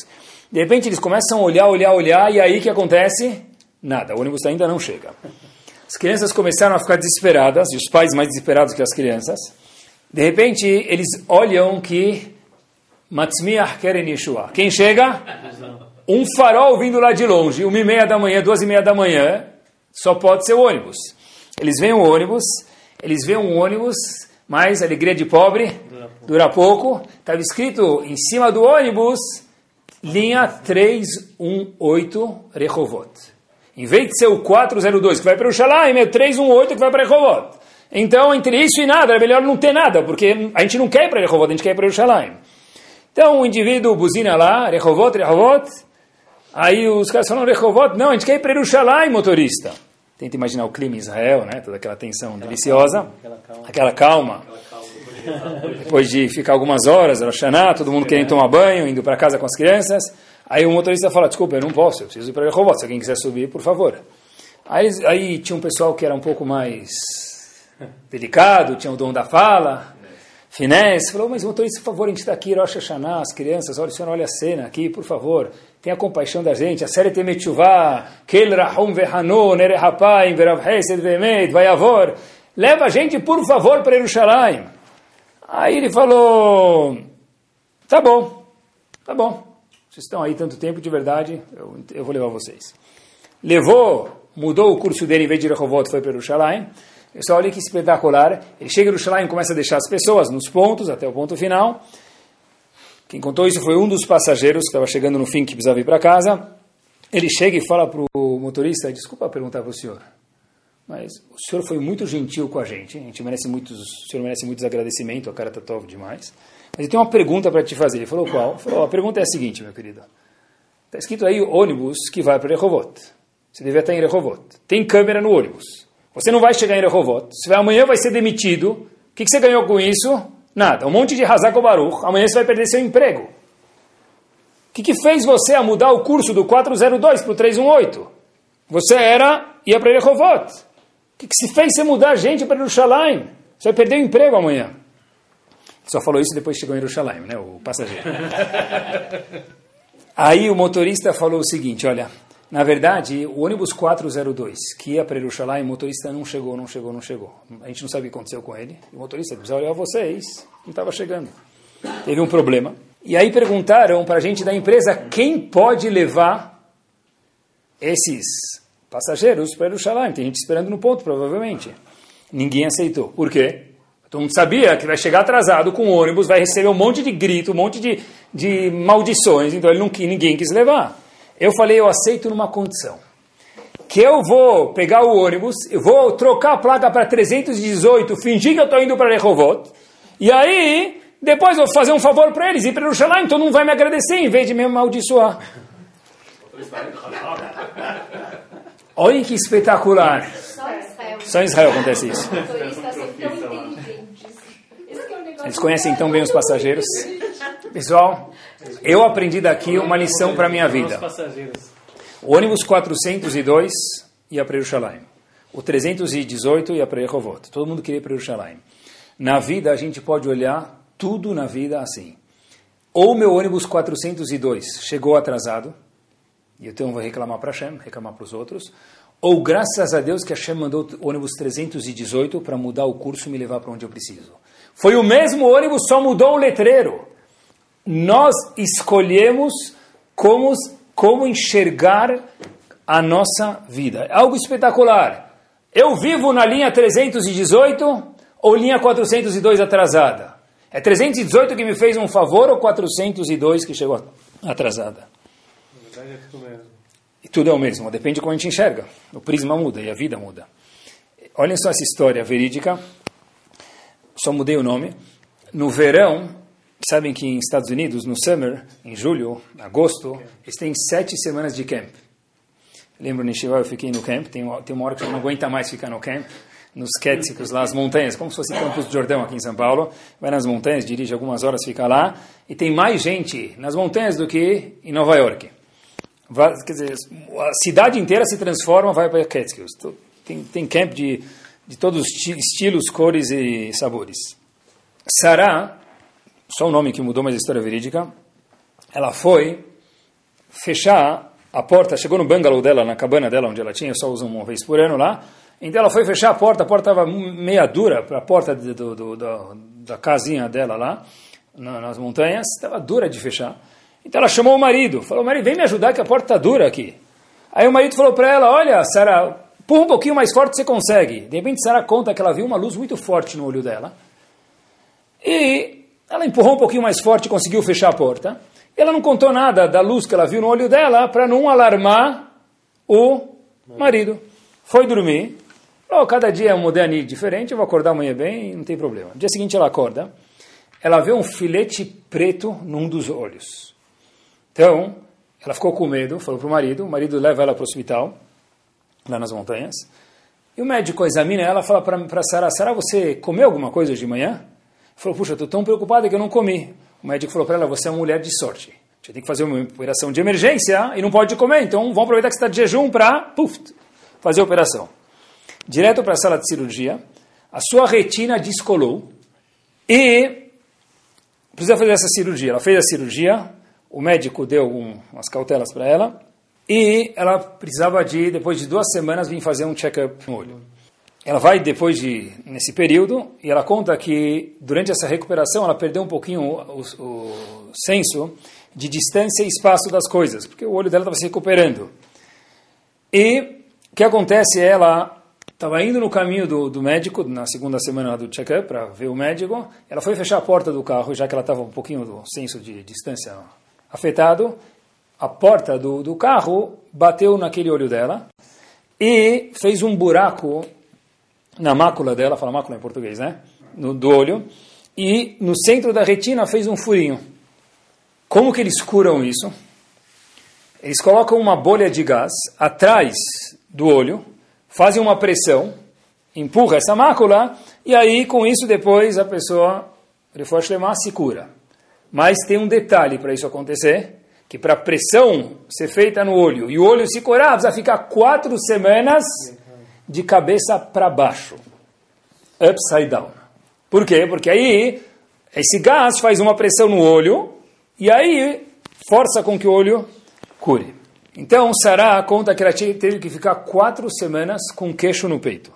De repente eles começam a olhar, olhar, olhar, e aí o que acontece? Nada, o ônibus ainda não chega. As crianças começaram a ficar desesperadas, e os pais mais desesperados que as crianças. De repente, eles olham que Matzmiach Keren Yeshua. Quem chega? Um farol vindo lá de longe, uma e meia da manhã, duas e meia da manhã, só pode ser o ônibus. Eles veem o ônibus, eles veem um ônibus, mas alegria de pobre dura pouco. Estava escrito em cima do ônibus, linha 318 Rehovot. Em vez de ser o 402 que vai para o Shalim, é o 318 que vai para Rehovot. Então, entre isso e nada, é melhor não ter nada, porque a gente não quer ir para Rehovot, a gente quer ir para o Shalim. Então o indivíduo buzina lá, Rehovot, Rehovot, aí os caras falam Rehovot, não, a gente quer ir para Yerushalayim, motorista. Tenta imaginar o clima em Israel, né? toda aquela tensão aquela deliciosa, calma, aquela calma. Aquela calma. Aquela calma. Depois de ficar algumas horas, Roshaná, todo mundo querendo tomar banho, indo para casa com as crianças, aí o motorista fala, desculpa, eu não posso, eu preciso ir para Rehovot, se alguém quiser subir, por favor. Aí, aí tinha um pessoal que era um pouco mais delicado, tinha o dom da fala, Finés falou, mas motorista, por favor, a gente está aqui, Rosh Hashanah, as crianças, olha, senhor olha a cena aqui, por favor, tenha compaixão da gente, a série Temetchuvah, Kel Rahum Vehanu, Nerehapaim, Verav Hesed Vemed, leva a gente, por favor, para Yerushalayim. Aí ele falou, tá bom, tá bom, Vocês estão aí tanto tempo, de verdade, eu, eu vou levar vocês. Levou, mudou o curso dele, em vez de Rehovot, foi para Yerushalayim. Pessoal, olha que espetacular. Ele chega em Yerushalayim e começa a deixar as pessoas nos pontos, até o ponto final. Quem contou isso foi um dos passageiros que estava chegando no fim, que precisava ir para casa. Ele chega e fala para o motorista, desculpa perguntar para o senhor, mas o senhor foi muito gentil com a gente, a gente merece muitos, o senhor merece muitos agradecimentos, a cara está top demais. Mas eu tenho uma pergunta para te fazer. Ele falou, qual? Ele falou, a pergunta é a seguinte, meu querido. Está escrito aí ônibus que vai para Rehovot. Você deve estar em Rehovot. Tem câmera no ônibus. Você não vai chegar em Rehovot. Se amanhã vai ser demitido, o que, que você ganhou com isso? Nada. Um monte de Hazak Baruch. Amanhã você vai perder seu emprego. O que, que fez você a mudar o curso do 402 para o 318? Você era, ia para Rehovot. O que, que se fez você mudar a gente para Yerushalayim? Você vai perder o emprego amanhã. Só falou isso depois chegou em Yerushalayim, né, o passageiro. Aí o motorista falou o seguinte, olha, na verdade, o ônibus 402, que ia para Yerushalayim, o motorista não chegou, não chegou, não chegou. A gente não sabe o que aconteceu com ele. O motorista precisa olhar vocês, não estava chegando. Teve um problema. E aí perguntaram para a gente da empresa quem pode levar esses passageiros para Yerushalayim. Tem gente esperando no ponto, provavelmente. Ninguém aceitou. Por quê? Todo mundo sabia que vai chegar atrasado com o ônibus, vai receber um monte de grito, um monte de, de maldições, então ele não, ninguém quis levar. Eu falei, eu aceito numa condição. Que eu vou pegar o ônibus, eu vou trocar a placa para 318, fingir que eu estou indo para Rehovot, e aí, depois eu vou fazer um favor para eles, ir para Jerusalém, então não vai me agradecer em vez de me amaldiçoar. Olhem que espetacular. Só em Israel acontece isso. Eles conhecem tão bem os passageiros. Pessoal, eu aprendi daqui uma lição para a minha vida. O ônibus 402 ia para Jerusalém. O 318 ia para Rehovot. Todo mundo queria ir para Jerusalém. Na vida, a gente pode olhar tudo na vida assim. Ou meu ônibus 402 chegou atrasado, e então eu vou reclamar para Hashem, reclamar para os outros. Ou graças a Deus que Hashem mandou o ônibus 318 para mudar o curso e me levar para onde eu preciso. Foi o mesmo ônibus, só mudou o letreiro. Nós escolhemos como, como enxergar a nossa vida. É algo espetacular. Eu vivo na linha 318 ou linha 402 atrasada? É 318 que me fez um favor ou 402 que chegou atrasada? Na verdade é tudo mesmo. E tudo é o mesmo, depende de como a gente enxerga. O prisma muda e a vida muda. Olhem só essa história verídica só mudei o nome. No verão, sabem que em Estados Unidos, no summer, em julho, agosto, eles têm sete semanas de camp. Lembro, no Shiva, eu fiquei no camp, tem, tem uma hora que eu não aguenta mais ficar no camp, nos Kétsicos, lá as montanhas, como se fosse Campos do Jordão aqui em São Paulo. Vai nas montanhas, dirige algumas horas, fica lá, e tem mais gente nas montanhas do que em Nova York. Quer dizer, a cidade inteira se transforma, vai para Catskills. Tem, tem camp de de todos os estilos, cores e sabores. Sarah, só o nome que mudou, mas a história é verídica, ela foi fechar a porta, chegou no bungalow dela, na cabana dela, onde ela tinha, só usa uma vez por ano lá, então ela foi fechar a porta, a porta estava meia dura, a porta do, do, do, da, da casinha dela lá, na, nas montanhas, estava dura de fechar. Então ela chamou o marido, falou, marido, vem me ajudar que a porta está dura aqui. Aí o marido falou para ela, olha, Sara, Empurra um pouquinho mais forte, você consegue. De repente, Sara conta que ela viu uma luz muito forte no olho dela. E ela empurrou um pouquinho mais forte e conseguiu fechar a porta. Ela não contou nada da luz que ela viu no olho dela para não alarmar o marido. Foi dormir. Oh, cada dia é um moderno diferente, eu vou acordar amanhã bem, não tem problema. No dia seguinte ela acorda, ela vê um filete preto num dos olhos. Então, ela ficou com medo, falou para o marido, o marido leva ela para o hospital lá nas montanhas. E o médico examina ela fala para Sara, Sara, você comeu alguma coisa hoje de manhã? Falou, puxa, estou tão preocupada que eu não comi. O médico falou para ela, você é uma mulher de sorte. Você tem que fazer uma operação de emergência e não pode comer, então vamos aproveitar que você está de jejum para fazer a operação. Direto para a sala de cirurgia, a sua retina descolou e precisa fazer essa cirurgia. Ela fez a cirurgia, o médico deu um, umas cautelas para ela, e ela precisava de, depois de duas semanas, vir fazer um check-up no olho. Ela vai depois de nesse período e ela conta que durante essa recuperação ela perdeu um pouquinho o, o, o senso de distância e espaço das coisas, porque o olho dela estava se recuperando. E o que acontece? Ela estava indo no caminho do, do médico, na segunda semana do check-up, para ver o médico. Ela foi fechar a porta do carro, já que ela estava um pouquinho do senso de distância afetado. A porta do, do carro bateu naquele olho dela e fez um buraco na mácula dela, fala mácula em português, né? No, do olho. E no centro da retina fez um furinho. Como que eles curam isso? Eles colocam uma bolha de gás atrás do olho, fazem uma pressão, empurra essa mácula, e aí com isso depois a pessoa, reforma se cura. Mas tem um detalhe para isso acontecer, que para a pressão ser feita no olho e o olho se curar, precisa ficar quatro semanas de cabeça para baixo. Upside down. Por quê? Porque aí esse gás faz uma pressão no olho e aí força com que o olho cure. Então, Sarah conta que ela teve que ficar quatro semanas com queixo no peito.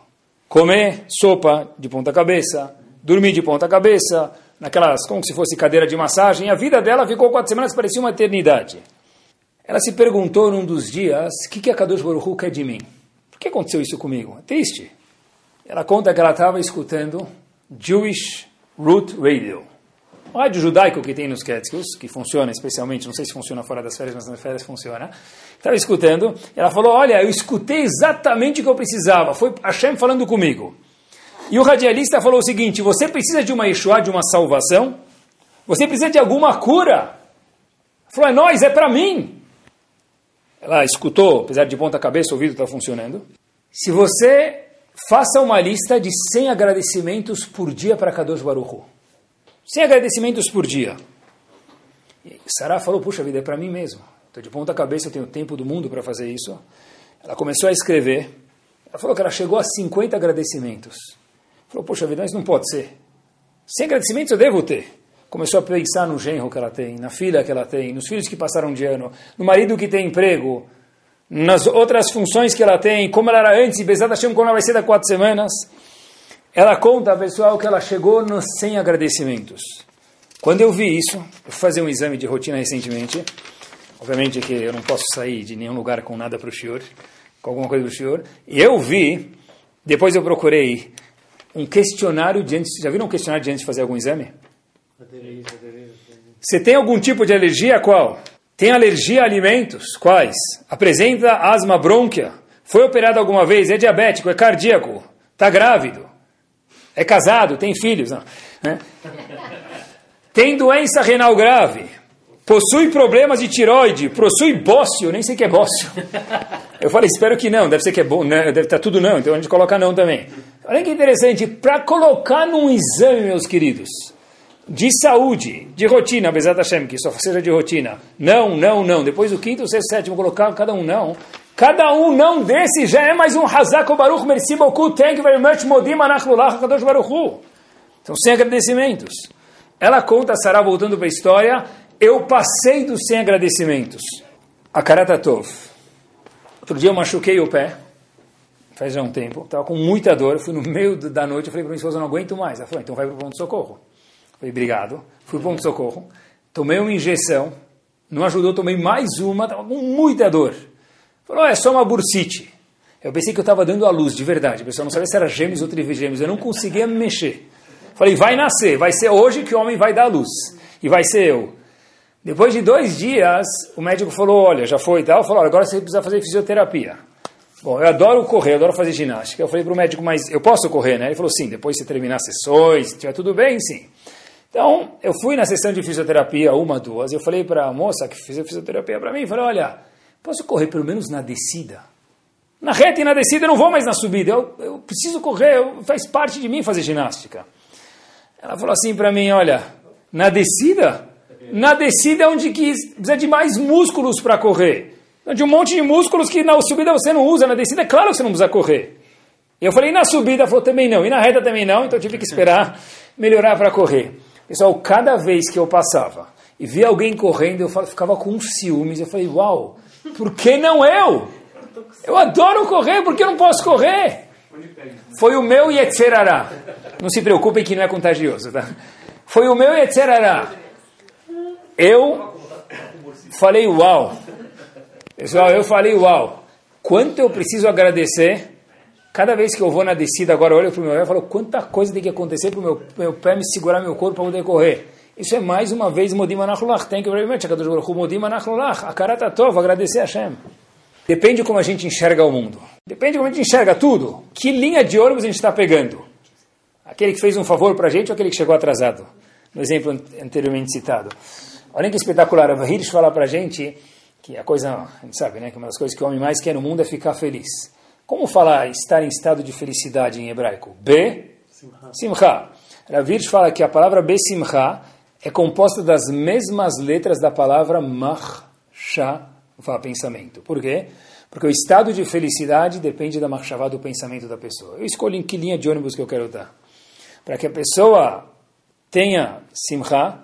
Comer sopa de ponta cabeça, dormir de ponta cabeça, naquelas, como se fosse cadeira de massagem. A vida dela ficou quatro semanas, parecia uma eternidade. Ela se perguntou num dos dias, o que, que a Kadosh Baruch Hu quer de mim? Por que aconteceu isso comigo? É triste. Ela conta que ela estava escutando Jewish Root Radio o rádio judaico que tem nos Catskills, que funciona especialmente, não sei se funciona fora das férias, mas nas férias funciona. Estava escutando, ela falou: Olha, eu escutei exatamente o que eu precisava, foi Hashem falando comigo. E o radialista falou o seguinte: Você precisa de uma Yeshua, de uma salvação? Você precisa de alguma cura? Ela falou: É nós, é para mim. Ela escutou, apesar de ponta cabeça, o ouvido está funcionando. Se você faça uma lista de 100 agradecimentos por dia para Kadosh Baruch Hu. 100 agradecimentos por dia. Sarah falou, puxa vida, é para mim mesmo. Estou de ponta cabeça, eu tenho tempo do mundo para fazer isso. Ela começou a escrever. Ela falou que ela chegou a 50 agradecimentos. Falou, puxa vida, mas não pode ser. 100 agradecimentos eu devo ter. Começou a pensar no genro que ela tem, na filha que ela tem, nos filhos que passaram de ano, no marido que tem emprego, nas outras funções que ela tem, como ela era antes, Bezat Hashem, como ela vai ser daqui a quatro semanas. Ela conta, pessoal, que ela chegou nos 100 agradecimentos. Quando eu vi isso, eu fui fazer um exame de rotina recentemente. Obviamente que eu não posso sair de nenhum lugar com nada para o senhor, com alguma coisa para o senhor. E eu vi, depois eu procurei um questionário de antes. Já viram um questionário de antes de fazer algum exame? Você tem algum tipo de alergia? Qual? Tem alergia a alimentos? Quais? Apresenta asma brônquia? Foi operado alguma vez? É diabético? É cardíaco? Está grávido? é casado, tem filhos. Não, né? Tem doença renal grave, possui problemas de tiroide, possui bócio, nem sei o que é bócio. Eu falei, espero que não, deve ser que é bom, né? deve estar tá tudo não, então a gente coloca não também. Olha que interessante, para colocar num exame, meus queridos, de saúde, de rotina, Bezat Hashem, que só seja de rotina, não, não, não, depois do quinto, sexto, sétimo, colocar cada um não, Cada um não desse já é mais um Hazak Baruch Merci beaucoup, thank you very much, Modim Anachlulach Kadosh Baruch Hu. São sem agradecimentos. Ela conta, Sarah, voltando para a história, eu passei dos 100 agradecimentos. A Karatatov. Outro dia eu machuquei o pé, faz já um tempo, estava com muita dor, fui no meio da noite, eu falei para minha esposa, não aguento mais. Ela falou, então vai para o ponto-socorro. Falei, obrigado. Fui para o ponto-socorro, tomei uma injeção, não ajudou, tomei mais uma, estava com muita dor. Falou, é só uma bursite. Eu pensei que eu estava dando a luz, de verdade. O pessoal não sabia se era gêmeos ou trigêmeos. Eu não conseguia me mexer. Falei, vai nascer. Vai ser hoje que o homem vai dar a luz. E vai ser eu. Depois de dois dias, o médico falou, olha, já foi e tal. Falou, agora você precisa fazer fisioterapia. Bom, eu adoro correr, eu adoro fazer ginástica. Eu falei para o médico, mas eu posso correr, né? Ele falou, sim, depois você terminar as sessões, se estiver tudo bem, sim. Então, eu fui na sessão de fisioterapia, uma, duas. Eu falei para a moça que fez fisioterapia para mim, falei, olha, Posso correr pelo menos na descida? Na reta e na descida eu não vou mais na subida. Eu, eu preciso correr, eu, faz parte de mim fazer ginástica. Ela falou assim para mim: olha, na descida? Na descida é onde que precisa de mais músculos para correr. De um monte de músculos que na subida você não usa, na descida é claro que você não precisa correr. E eu falei, e na subida? Ela falou, também não. E na reta também não, então eu tive que esperar melhorar para correr. Pessoal, cada vez que eu passava e via alguém correndo, eu ficava com ciúmes. Eu falei, uau, por que não eu? Eu adoro correr, por que eu não posso correr? Foi o meu Yetzerará. Não se preocupem que não é contagioso, tá? Foi o meu Yetzerará. Eu falei uau. Pessoal, eu falei uau. Quanto eu preciso agradecer. Cada vez que eu vou na descida, agora eu olho para o meu pé e falo, quanta coisa tem que acontecer para o meu, meu pé me segurar meu corpo para poder correr. Isso é mais uma vez Modim Anachlulach. You very much. Akadosh Baruch Modim Anachlulach. Akarat Tov, agradecer a Hashem. Depende como a gente enxerga o mundo. Depende como a gente enxerga tudo. Que linha de ônibus a gente está pegando? Aquele que fez um favor para a gente ou aquele que chegou atrasado? No exemplo anteriormente citado. Olha que espetacular. A Hirsch fala para a gente que a coisa, a gente sabe, né, que uma das coisas que o homem mais quer no mundo é ficar feliz. Como falar estar em estado de felicidade em hebraico? Be, simcha. simcha. Rav Hirsch fala que a palavra besimcha é composta das mesmas letras da palavra machshava, pensamento. Por quê? Porque o estado de felicidade depende da machshavá do pensamento da pessoa. Eu escolho em que linha de ônibus que eu quero estar. Para que a pessoa tenha simcha,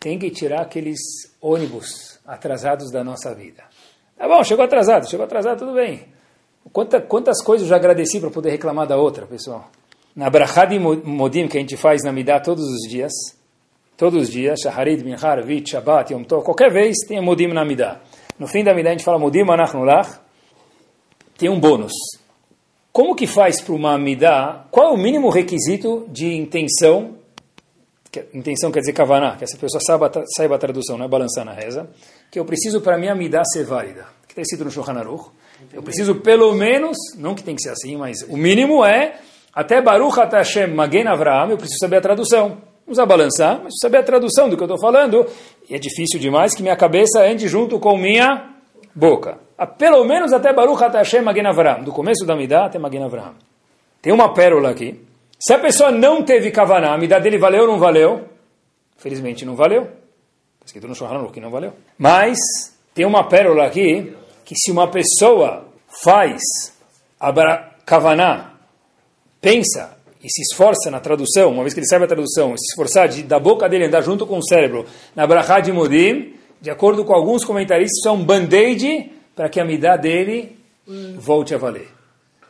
tem que tirar aqueles ônibus atrasados da nossa vida. Tá bom, chegou atrasado, chegou atrasado, tudo bem. Quanta, quantas coisas eu já agradeci para poder reclamar da outra, pessoal? Na Brachá de Modim, que a gente faz na Midah todos os dias, todos os dias, Shaharit, Minchar, Vit, Shabbat, Yom Tov, qualquer vez tem Modim na Midah. No fim da Midah a gente fala Modim Anachnulach, tem um bônus. Como que faz para uma Midah, qual é o mínimo requisito de intenção, que, intenção quer dizer kavaná, que essa pessoa saiba, saiba a tradução, não é balançar na reza, que eu preciso para minha Midah ser válida, que está escrito no Shulchan Aruch, eu preciso pelo menos, não que tem que ser assim, mas o mínimo é, até Baruch Hashem Magen Avraham, eu preciso saber a tradução. Não precisa balançar, mas saber a tradução do que eu estou falando. E é difícil demais que minha cabeça ande junto com minha boca. A, pelo menos até Baruch Hashem Magen Avraham. Do começo da Midah até Magen Avraham. Tem uma pérola aqui. Se a pessoa não teve Kavaná, a Midah dele valeu ou não valeu? Felizmente não valeu. Está escrito no Shulchan que não valeu. Mas tem uma pérola aqui que se uma pessoa faz Kavaná, pensa e se esforça na tradução, uma vez que ele sabe a tradução, se esforçar de, da boca dele andar junto com o cérebro na Brachá de Modim, de acordo com alguns comentaristas, isso é um band-aid para que a midá dele volte a valer.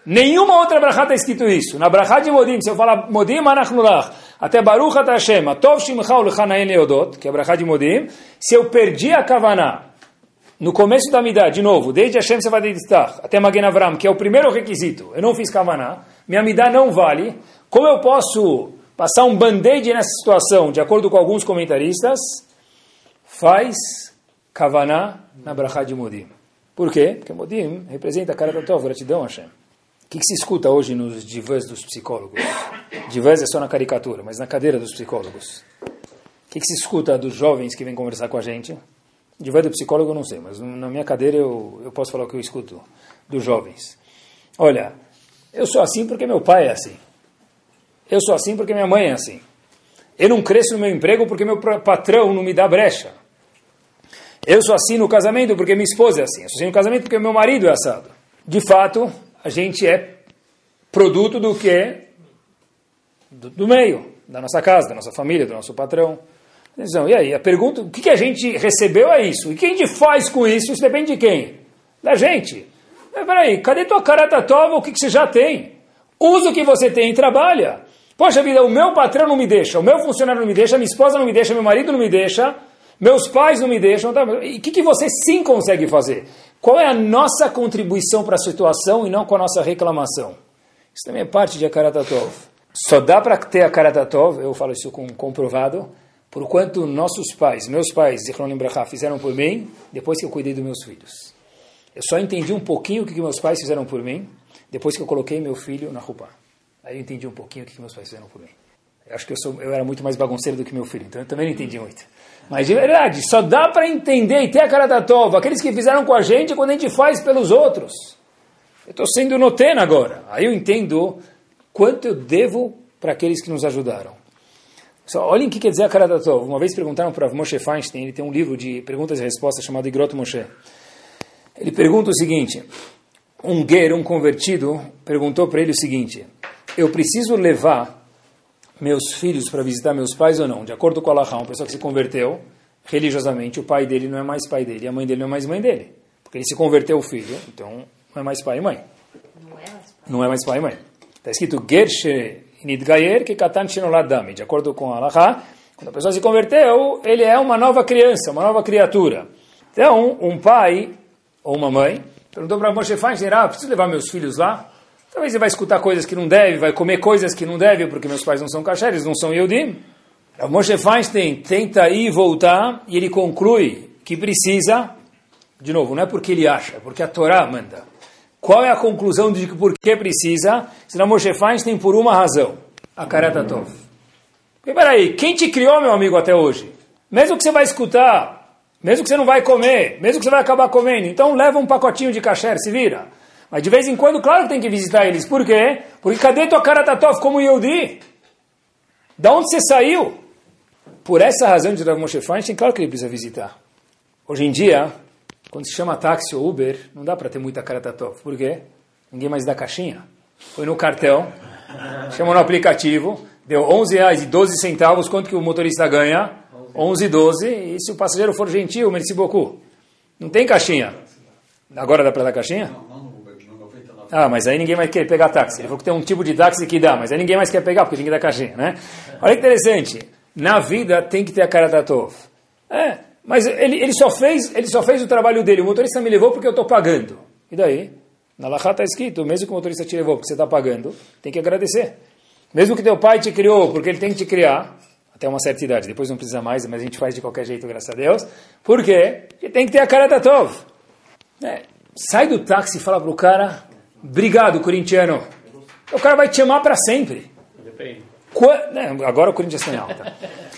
Nenhuma outra brachá está escrito isso. Na brachá de Modim, se eu falar Modim Anachnulach, até Baruch Hashem, Atov Shimcha Ulchanayin Leodot, que é a brachá de Modim, se eu perdi a Kavaná, no começo da midá, de novo, desde Hashem Sevadidistach até Magen Avram, que é o primeiro requisito, eu não fiz Kavaná, minha midá não vale, como eu posso passar um band-aid nessa situação, de acordo com alguns comentaristas? Faz kavaná na brachá de Modim. Por quê? Porque Modim representa a cara da tua gratidão, Hashem. O que, que, se escuta hoje nos divãs dos psicólogos? Divãs é só na caricatura, mas na cadeira dos psicólogos. O que, que, se escuta dos jovens que vêm conversar com a gente? Divã do psicólogo eu não sei, mas na minha cadeira eu, eu posso falar o que eu escuto dos jovens. Olha, eu sou assim porque meu pai é assim. Eu sou assim porque minha mãe é assim. Eu não cresço no meu emprego porque meu patrão não me dá brecha. Eu sou assim no casamento porque minha esposa é assim. Eu sou assim no casamento porque meu marido é assado. De fato, a gente é produto do que? Do, do meio, da nossa casa, da nossa família, do nosso patrão. Então, e aí, a pergunta, o que, que a gente recebeu é isso. E o que a gente faz com isso? Isso depende de quem? Da gente. Mas peraí, cadê tua carata tova? O que, que você já tem? Usa o que você tem e trabalha. Poxa vida, o meu patrão não me deixa, o meu funcionário não me deixa, minha esposa não me deixa, meu marido não me deixa, meus pais não me deixam. Tá? E o que, que você sim consegue fazer? Qual é a nossa contribuição para a situação e não com a nossa reclamação? Isso também é parte de Akaratatov. Só dá para ter Akaratatov, eu falo isso com comprovado, por quanto nossos pais, meus pais, Zichron Brachá, fizeram por mim depois que eu cuidei dos meus filhos. Eu só entendi um pouquinho o que, meus pais fizeram por mim depois que eu coloquei meu filho na roupa. Aí eu entendi um pouquinho o que meus pais fizeram por mim. Eu acho que eu, sou, eu era muito mais bagunceiro do que meu filho, então eu também não entendi muito. Mas de verdade, só dá para entender e ter a cara da tova, aqueles que fizeram com a gente quando a gente faz pelos outros. Eu estou sendo notena agora. Aí eu entendo quanto eu devo para aqueles que nos ajudaram. Só, olhem o que quer dizer a cara da tova. Uma vez perguntaram para Moshe Feinstein, ele tem um livro de perguntas e respostas chamado Igrot Moshe. Ele pergunta o seguinte: um guerreiro, um convertido, perguntou para ele o seguinte: eu preciso levar meus filhos para visitar meus pais ou não? De acordo com o Allah, uma pessoa que se converteu religiosamente, o pai dele não é mais pai dele, a mãe dele não é mais mãe dele. Porque ele se converteu o filho, então não é mais pai e mãe. Não é mais pai, não é mais pai e mãe. Está escrito Gershe Nidgayer que Katan Shinoladami. De acordo com a Alaha, quando a pessoa se converteu, ele é uma nova criança, uma nova criatura. Então, um pai ou uma mãe perguntou para Moshe Feinstein, ah, preciso levar meus filhos lá? Talvez ele vai escutar coisas que não deve, vai comer coisas que não deve, porque meus pais não são kasher, não são Yehudim. O Moshe Feinstein tenta ir e voltar, e ele conclui que precisa, de novo, não é porque ele acha, é porque a Torá manda. Qual é a conclusão de que por que precisa? Senão Moshe Feinstein por uma razão, a Karatatov. Porque peraí, quem te criou, meu amigo, até hoje? Mesmo que você vai escutar, mesmo que você não vai comer, mesmo que você vai acabar comendo, então leva um pacotinho de kasher, se vira. Mas de vez em quando, claro que tem que visitar eles. Por quê? Porque cadê tua Karatatov como Yehudi? Da onde você saiu? Por essa razão de Rav Moshe Feinstein, claro que ele precisa visitar. Hoje em dia, quando se chama táxi ou Uber, não dá para ter muita Karatatov. Por quê? Ninguém mais dá caixinha. Foi no cartão, chamou no aplicativo, deu 11 reais e 12 centavos, quanto que o motorista ganha? 11 e 12, e se o passageiro for gentil, merci beaucoup. Não tem caixinha. Agora dá para dar caixinha? Ah, mas aí ninguém vai querer pegar táxi. Ele falou que tem um tipo de táxi que dá, mas aí ninguém mais quer pegar, porque ninguém dá caixinha, né? Olha que interessante. Na vida tem que ter a cara da Tov. É, mas ele, ele, só fez, ele só fez o trabalho dele. O motorista me levou porque eu estou pagando. E daí? Na Lachá está escrito, mesmo que o motorista te levou porque você está pagando, tem que agradecer. Mesmo que teu pai te criou porque ele tem que te criar, até uma certa idade, depois não precisa mais, mas a gente faz de qualquer jeito, graças a Deus. Por quê? Porque tem que ter a cara da Tov. É, sai do táxi e fala para o cara, Obrigado, corintiano. O cara vai te amar para sempre. Depende. Qua... Né, agora o Corinthians está em alta.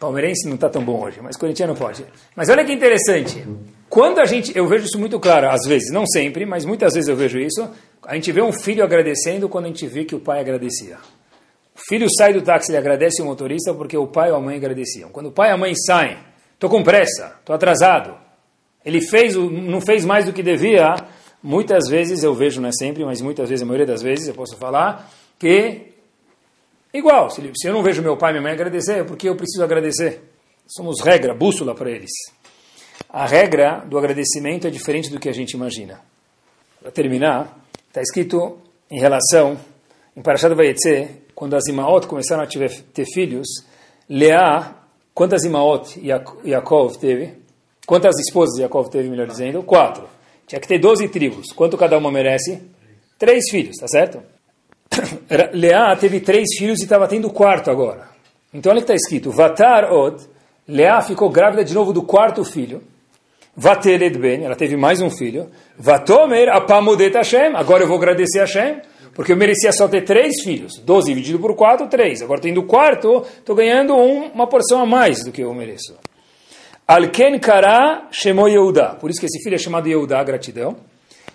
Palmeirense não está tão bom hoje, mas corintiano pode. Mas olha que interessante. Quando a gente, eu vejo isso muito claro, às vezes, não sempre, mas muitas vezes eu vejo isso. A gente vê um filho agradecendo quando a gente vê que o pai agradecia. O filho sai do táxi e agradece o motorista porque o pai ou a mãe agradeciam. Quando o pai e a mãe saem, estou com pressa, estou atrasado. Ele fez, não fez mais do que devia Muitas vezes eu vejo, não é sempre, mas muitas vezes, a maioria das vezes, eu posso falar que, igual, se, eu não vejo meu pai e minha mãe agradecer, é porque eu preciso agradecer. Somos regra, bússola para eles. A regra do agradecimento é diferente do que a gente imagina. Para terminar, está escrito em relação, em Parashat Vayetze, quando as Imaot começaram a ter, filhos, Leá, quantas Imaot Yaakov teve? Quantas esposas Yaakov teve, melhor dizendo? Quatro. Tinha que ter 12 tribos. Quanto cada uma merece? Três filhos, tá certo? Leá teve três filhos e estava tendo o quarto agora. Então olha que está escrito: Vatar od. Leá ficou grávida de novo do quarto filho. Vateled ben, ela teve mais um filho. Vatomer apamodet Hashem. Agora eu vou agradecer a Hashem, porque eu merecia só ter três filhos. Doze dividido por quatro, três. Agora tendo o quarto, estou ganhando um, uma porção a mais do que eu mereço. Alken Kara chamou Yehuda. Por isso que esse filho é chamado Yehuda, gratidão.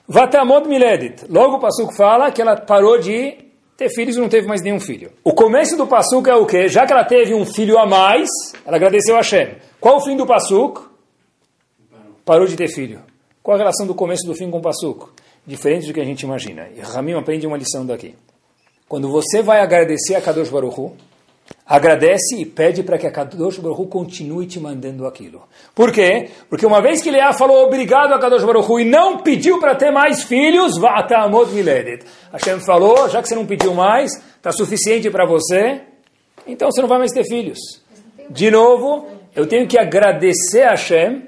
Vatamod Miledit. Logo o Passuco fala que ela parou de ter filhos e não teve mais nenhum filho. O começo do Passuco é o quê? Já que ela teve um filho a mais, ela agradeceu a Hashem. Qual o fim do Passuco? Parou de ter filho. Qual a relação do começo do fim com o Passuco? Diferente do que a gente imagina. E Ramim aprende uma lição daqui. Quando você vai agradecer a Kadosh Baruch Hu, agradece e pede para que a Kadosh Baruch continue te mandando aquilo. Por quê? Porque uma vez que Leá falou obrigado a Kadosh Baruch e não pediu para ter mais filhos, Vatamot Miledet. Hashem falou, já que você não pediu mais, está suficiente para você, então você não vai mais ter filhos. De novo, eu tenho que agradecer a Hashem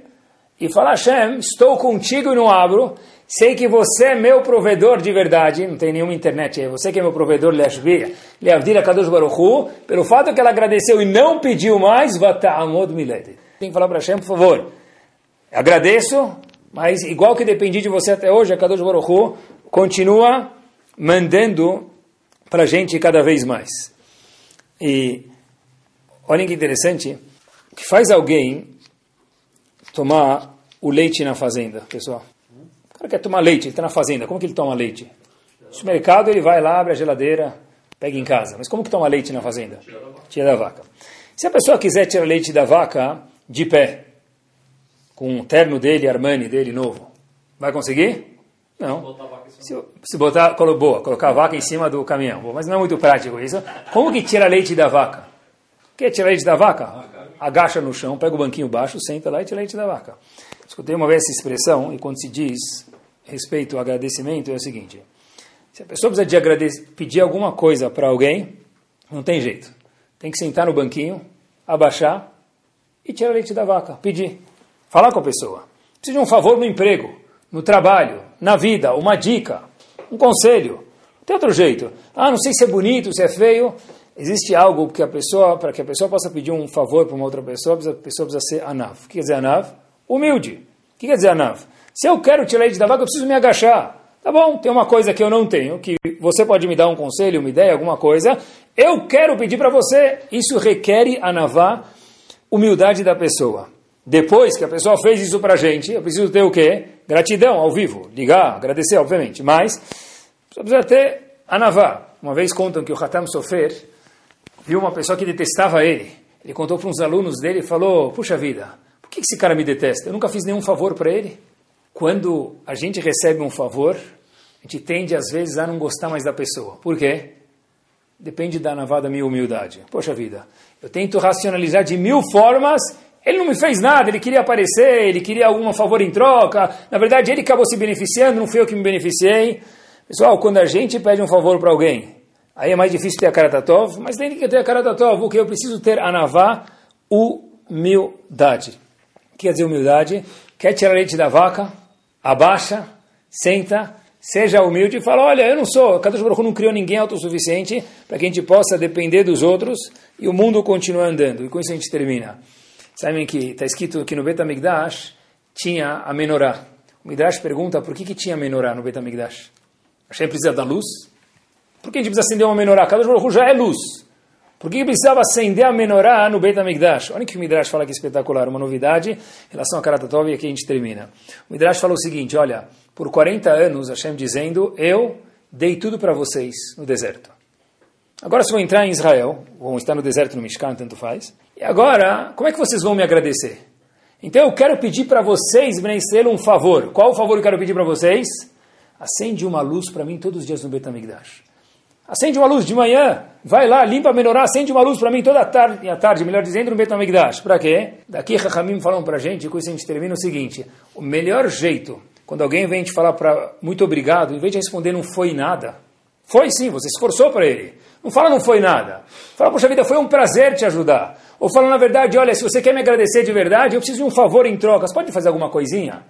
e falar, Hashem, estou contigo e não abro, Sei que você é meu provedor de verdade, não tem nenhuma internet aí, você que é meu provedor, Leavdira Kadosh Baruchu, pelo fato que ela agradeceu e não pediu mais, Vata'amod Miled. Tem que falar para Hashem, por favor. Agradeço, mas igual que dependi de você até hoje, a Kadosh Baruchu continua mandando para a gente cada vez mais. E olhem que interessante, que faz alguém tomar o leite na fazenda, pessoal. O cara quer tomar leite, ele está na fazenda, como que ele toma leite? No mercado ele vai lá, abre a geladeira, pega em casa. Mas como que toma leite na fazenda? Tira da vaca. Se a pessoa quiser tirar leite da vaca de pé, com o terno dele, Armani dele novo, vai conseguir? Não. Se, se botar, boa, colocar a vaca em cima do caminhão, mas não é muito prático isso. Como que tira leite da vaca? Quer tirar leite da vaca? Agacha no chão, pega o banquinho baixo, senta lá e tira leite da vaca. Escutei uma vez essa expressão, e quando se diz respeito ao agradecimento, é o seguinte: Se a pessoa precisa de agradecer, pedir alguma coisa para alguém, não tem jeito. Tem que sentar no banquinho, abaixar e tirar leite da vaca, pedir. Falar com a pessoa. Precisa de um favor no emprego, no trabalho, na vida, uma dica, um conselho. Tem outro jeito. Ah, não sei se é bonito, se é feio. Existe algo que a pessoa, para que a pessoa possa pedir um favor para uma outra pessoa, a pessoa precisa ser anav. O que quer dizer anav? Humilde. O que quer dizer anav? Se eu quero tirar leite da vaca, eu preciso me agachar. Tá bom, tem uma coisa que eu não tenho, que você pode me dar um conselho, uma ideia, alguma coisa. Eu quero pedir para você. Isso requer anavá, humildade da pessoa. Depois que a pessoa fez isso para a gente, eu preciso ter o quê? Gratidão ao vivo. Ligar, agradecer, obviamente. Mas, precisa ter anavá. Uma vez contam que o Hatam Sofer viu uma pessoa que detestava ele. Ele contou para uns alunos dele e falou: Puxa vida, que esse cara me detesta? Eu nunca fiz nenhum favor para ele. Quando a gente recebe um favor, a gente tende às vezes a não gostar mais da pessoa. Por quê? Depende da navada da minha humildade. Poxa vida, eu tento racionalizar de mil formas. Ele não me fez nada, ele queria aparecer, ele queria algum favor em troca. Na verdade, ele acabou se beneficiando, não fui eu que me beneficiei. Pessoal, quando a gente pede um favor para alguém, Aí é mais difícil ter a Karatatov, mas tem que ter a Karatatov, o que eu preciso ter anavá, humildade. Quer dizer humildade? Quer tirar leite da vaca? Abaixa, senta, seja humilde e fala, olha, eu não sou, Kadosh Baruch não criou ninguém autossuficiente para que a gente possa depender dos outros e o mundo continue andando. E com isso a gente termina. Sabem que está escrito que no Betamigdash tinha a menorá. O Midrash pergunta por que, que tinha menorá no Betamigdash. Hashem precisa da luz? Por que a gente precisa acender uma menorá? Cada Baruch já é luz. Por que precisava acender a menorá no Beit HaMikdash? Olha que o Midrash fala que espetacular, uma novidade em relação a Karatatov e aqui a gente termina. O Midrash falou o seguinte, olha, por 40 anos Hashem dizendo, eu dei tudo para vocês no deserto. Agora se vão entrar em Israel, vão estar no deserto no Mishkan, tanto faz. E agora, como é que vocês vão me agradecer? Então eu quero pedir para vocês, Bnei um favor. Qual o favor que eu quero pedir para vocês? Acende uma luz para mim todos os dias no Beit HaMikdash. Acende uma luz de manhã, vai lá, limpa a menorá, acende uma luz para mim toda a tarde, a tarde, melhor dizendo, no Betamigdash. Para quê? Daqui Rahamim falam para a gente, com isso a gente termina o seguinte, o melhor jeito, quando alguém vem te falar para muito obrigado, em vez de responder não foi nada, foi sim, você se esforçou para ele. Não fala não foi nada. Fala, poxa vida, foi um prazer te ajudar. Ou fala na verdade, olha, se você quer me agradecer de verdade, eu preciso de um favor em troca. Você pode fazer alguma coisinha?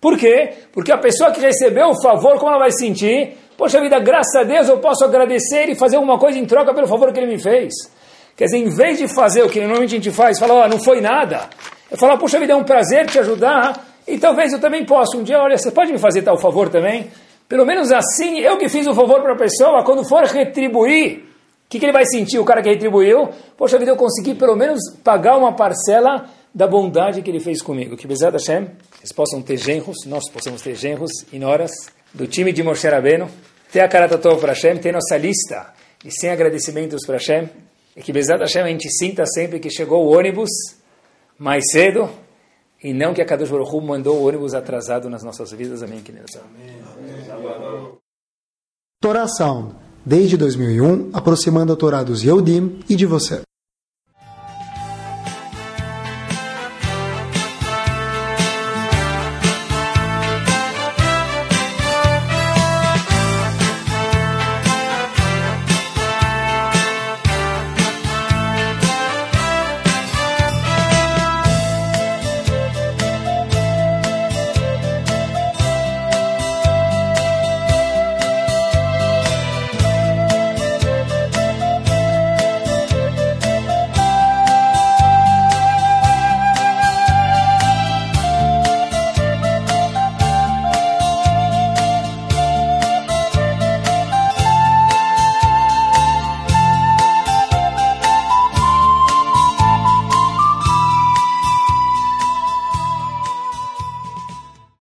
Por quê? Porque a pessoa que recebeu o favor, como ela vai se sentir? Poxa vida, graças a Deus eu posso agradecer e fazer alguma coisa em troca pelo favor que ele me fez. Quer dizer, em vez de fazer o que normalmente a gente faz, falar, oh, não foi nada, é falar, poxa vida, é um prazer te ajudar, e talvez eu também possa. Um dia, olha, você pode me fazer tal favor também? Pelo menos assim, eu que fiz o favor para a pessoa, quando for retribuir, o que, que ele vai sentir, o cara que retribuiu? Poxa vida, eu consegui pelo menos pagar uma parcela da bondade que ele fez comigo. Que Bezat Hashem, eles possam ter genros, nós possamos ter genros e noras do time de Moshe Rabbeinu, ter a Karatatov para Hashem, ter nossa lista e sem agradecimentos para Hashem, e que Bezat Hashem a gente sinta sempre que chegou o ônibus mais cedo, e não que a Kadosh Baruch Hu mandou o ônibus atrasado nas nossas vidas. Amém. Torá Sound, desde 2001, aproximando a Torá dos Yehudim e de você.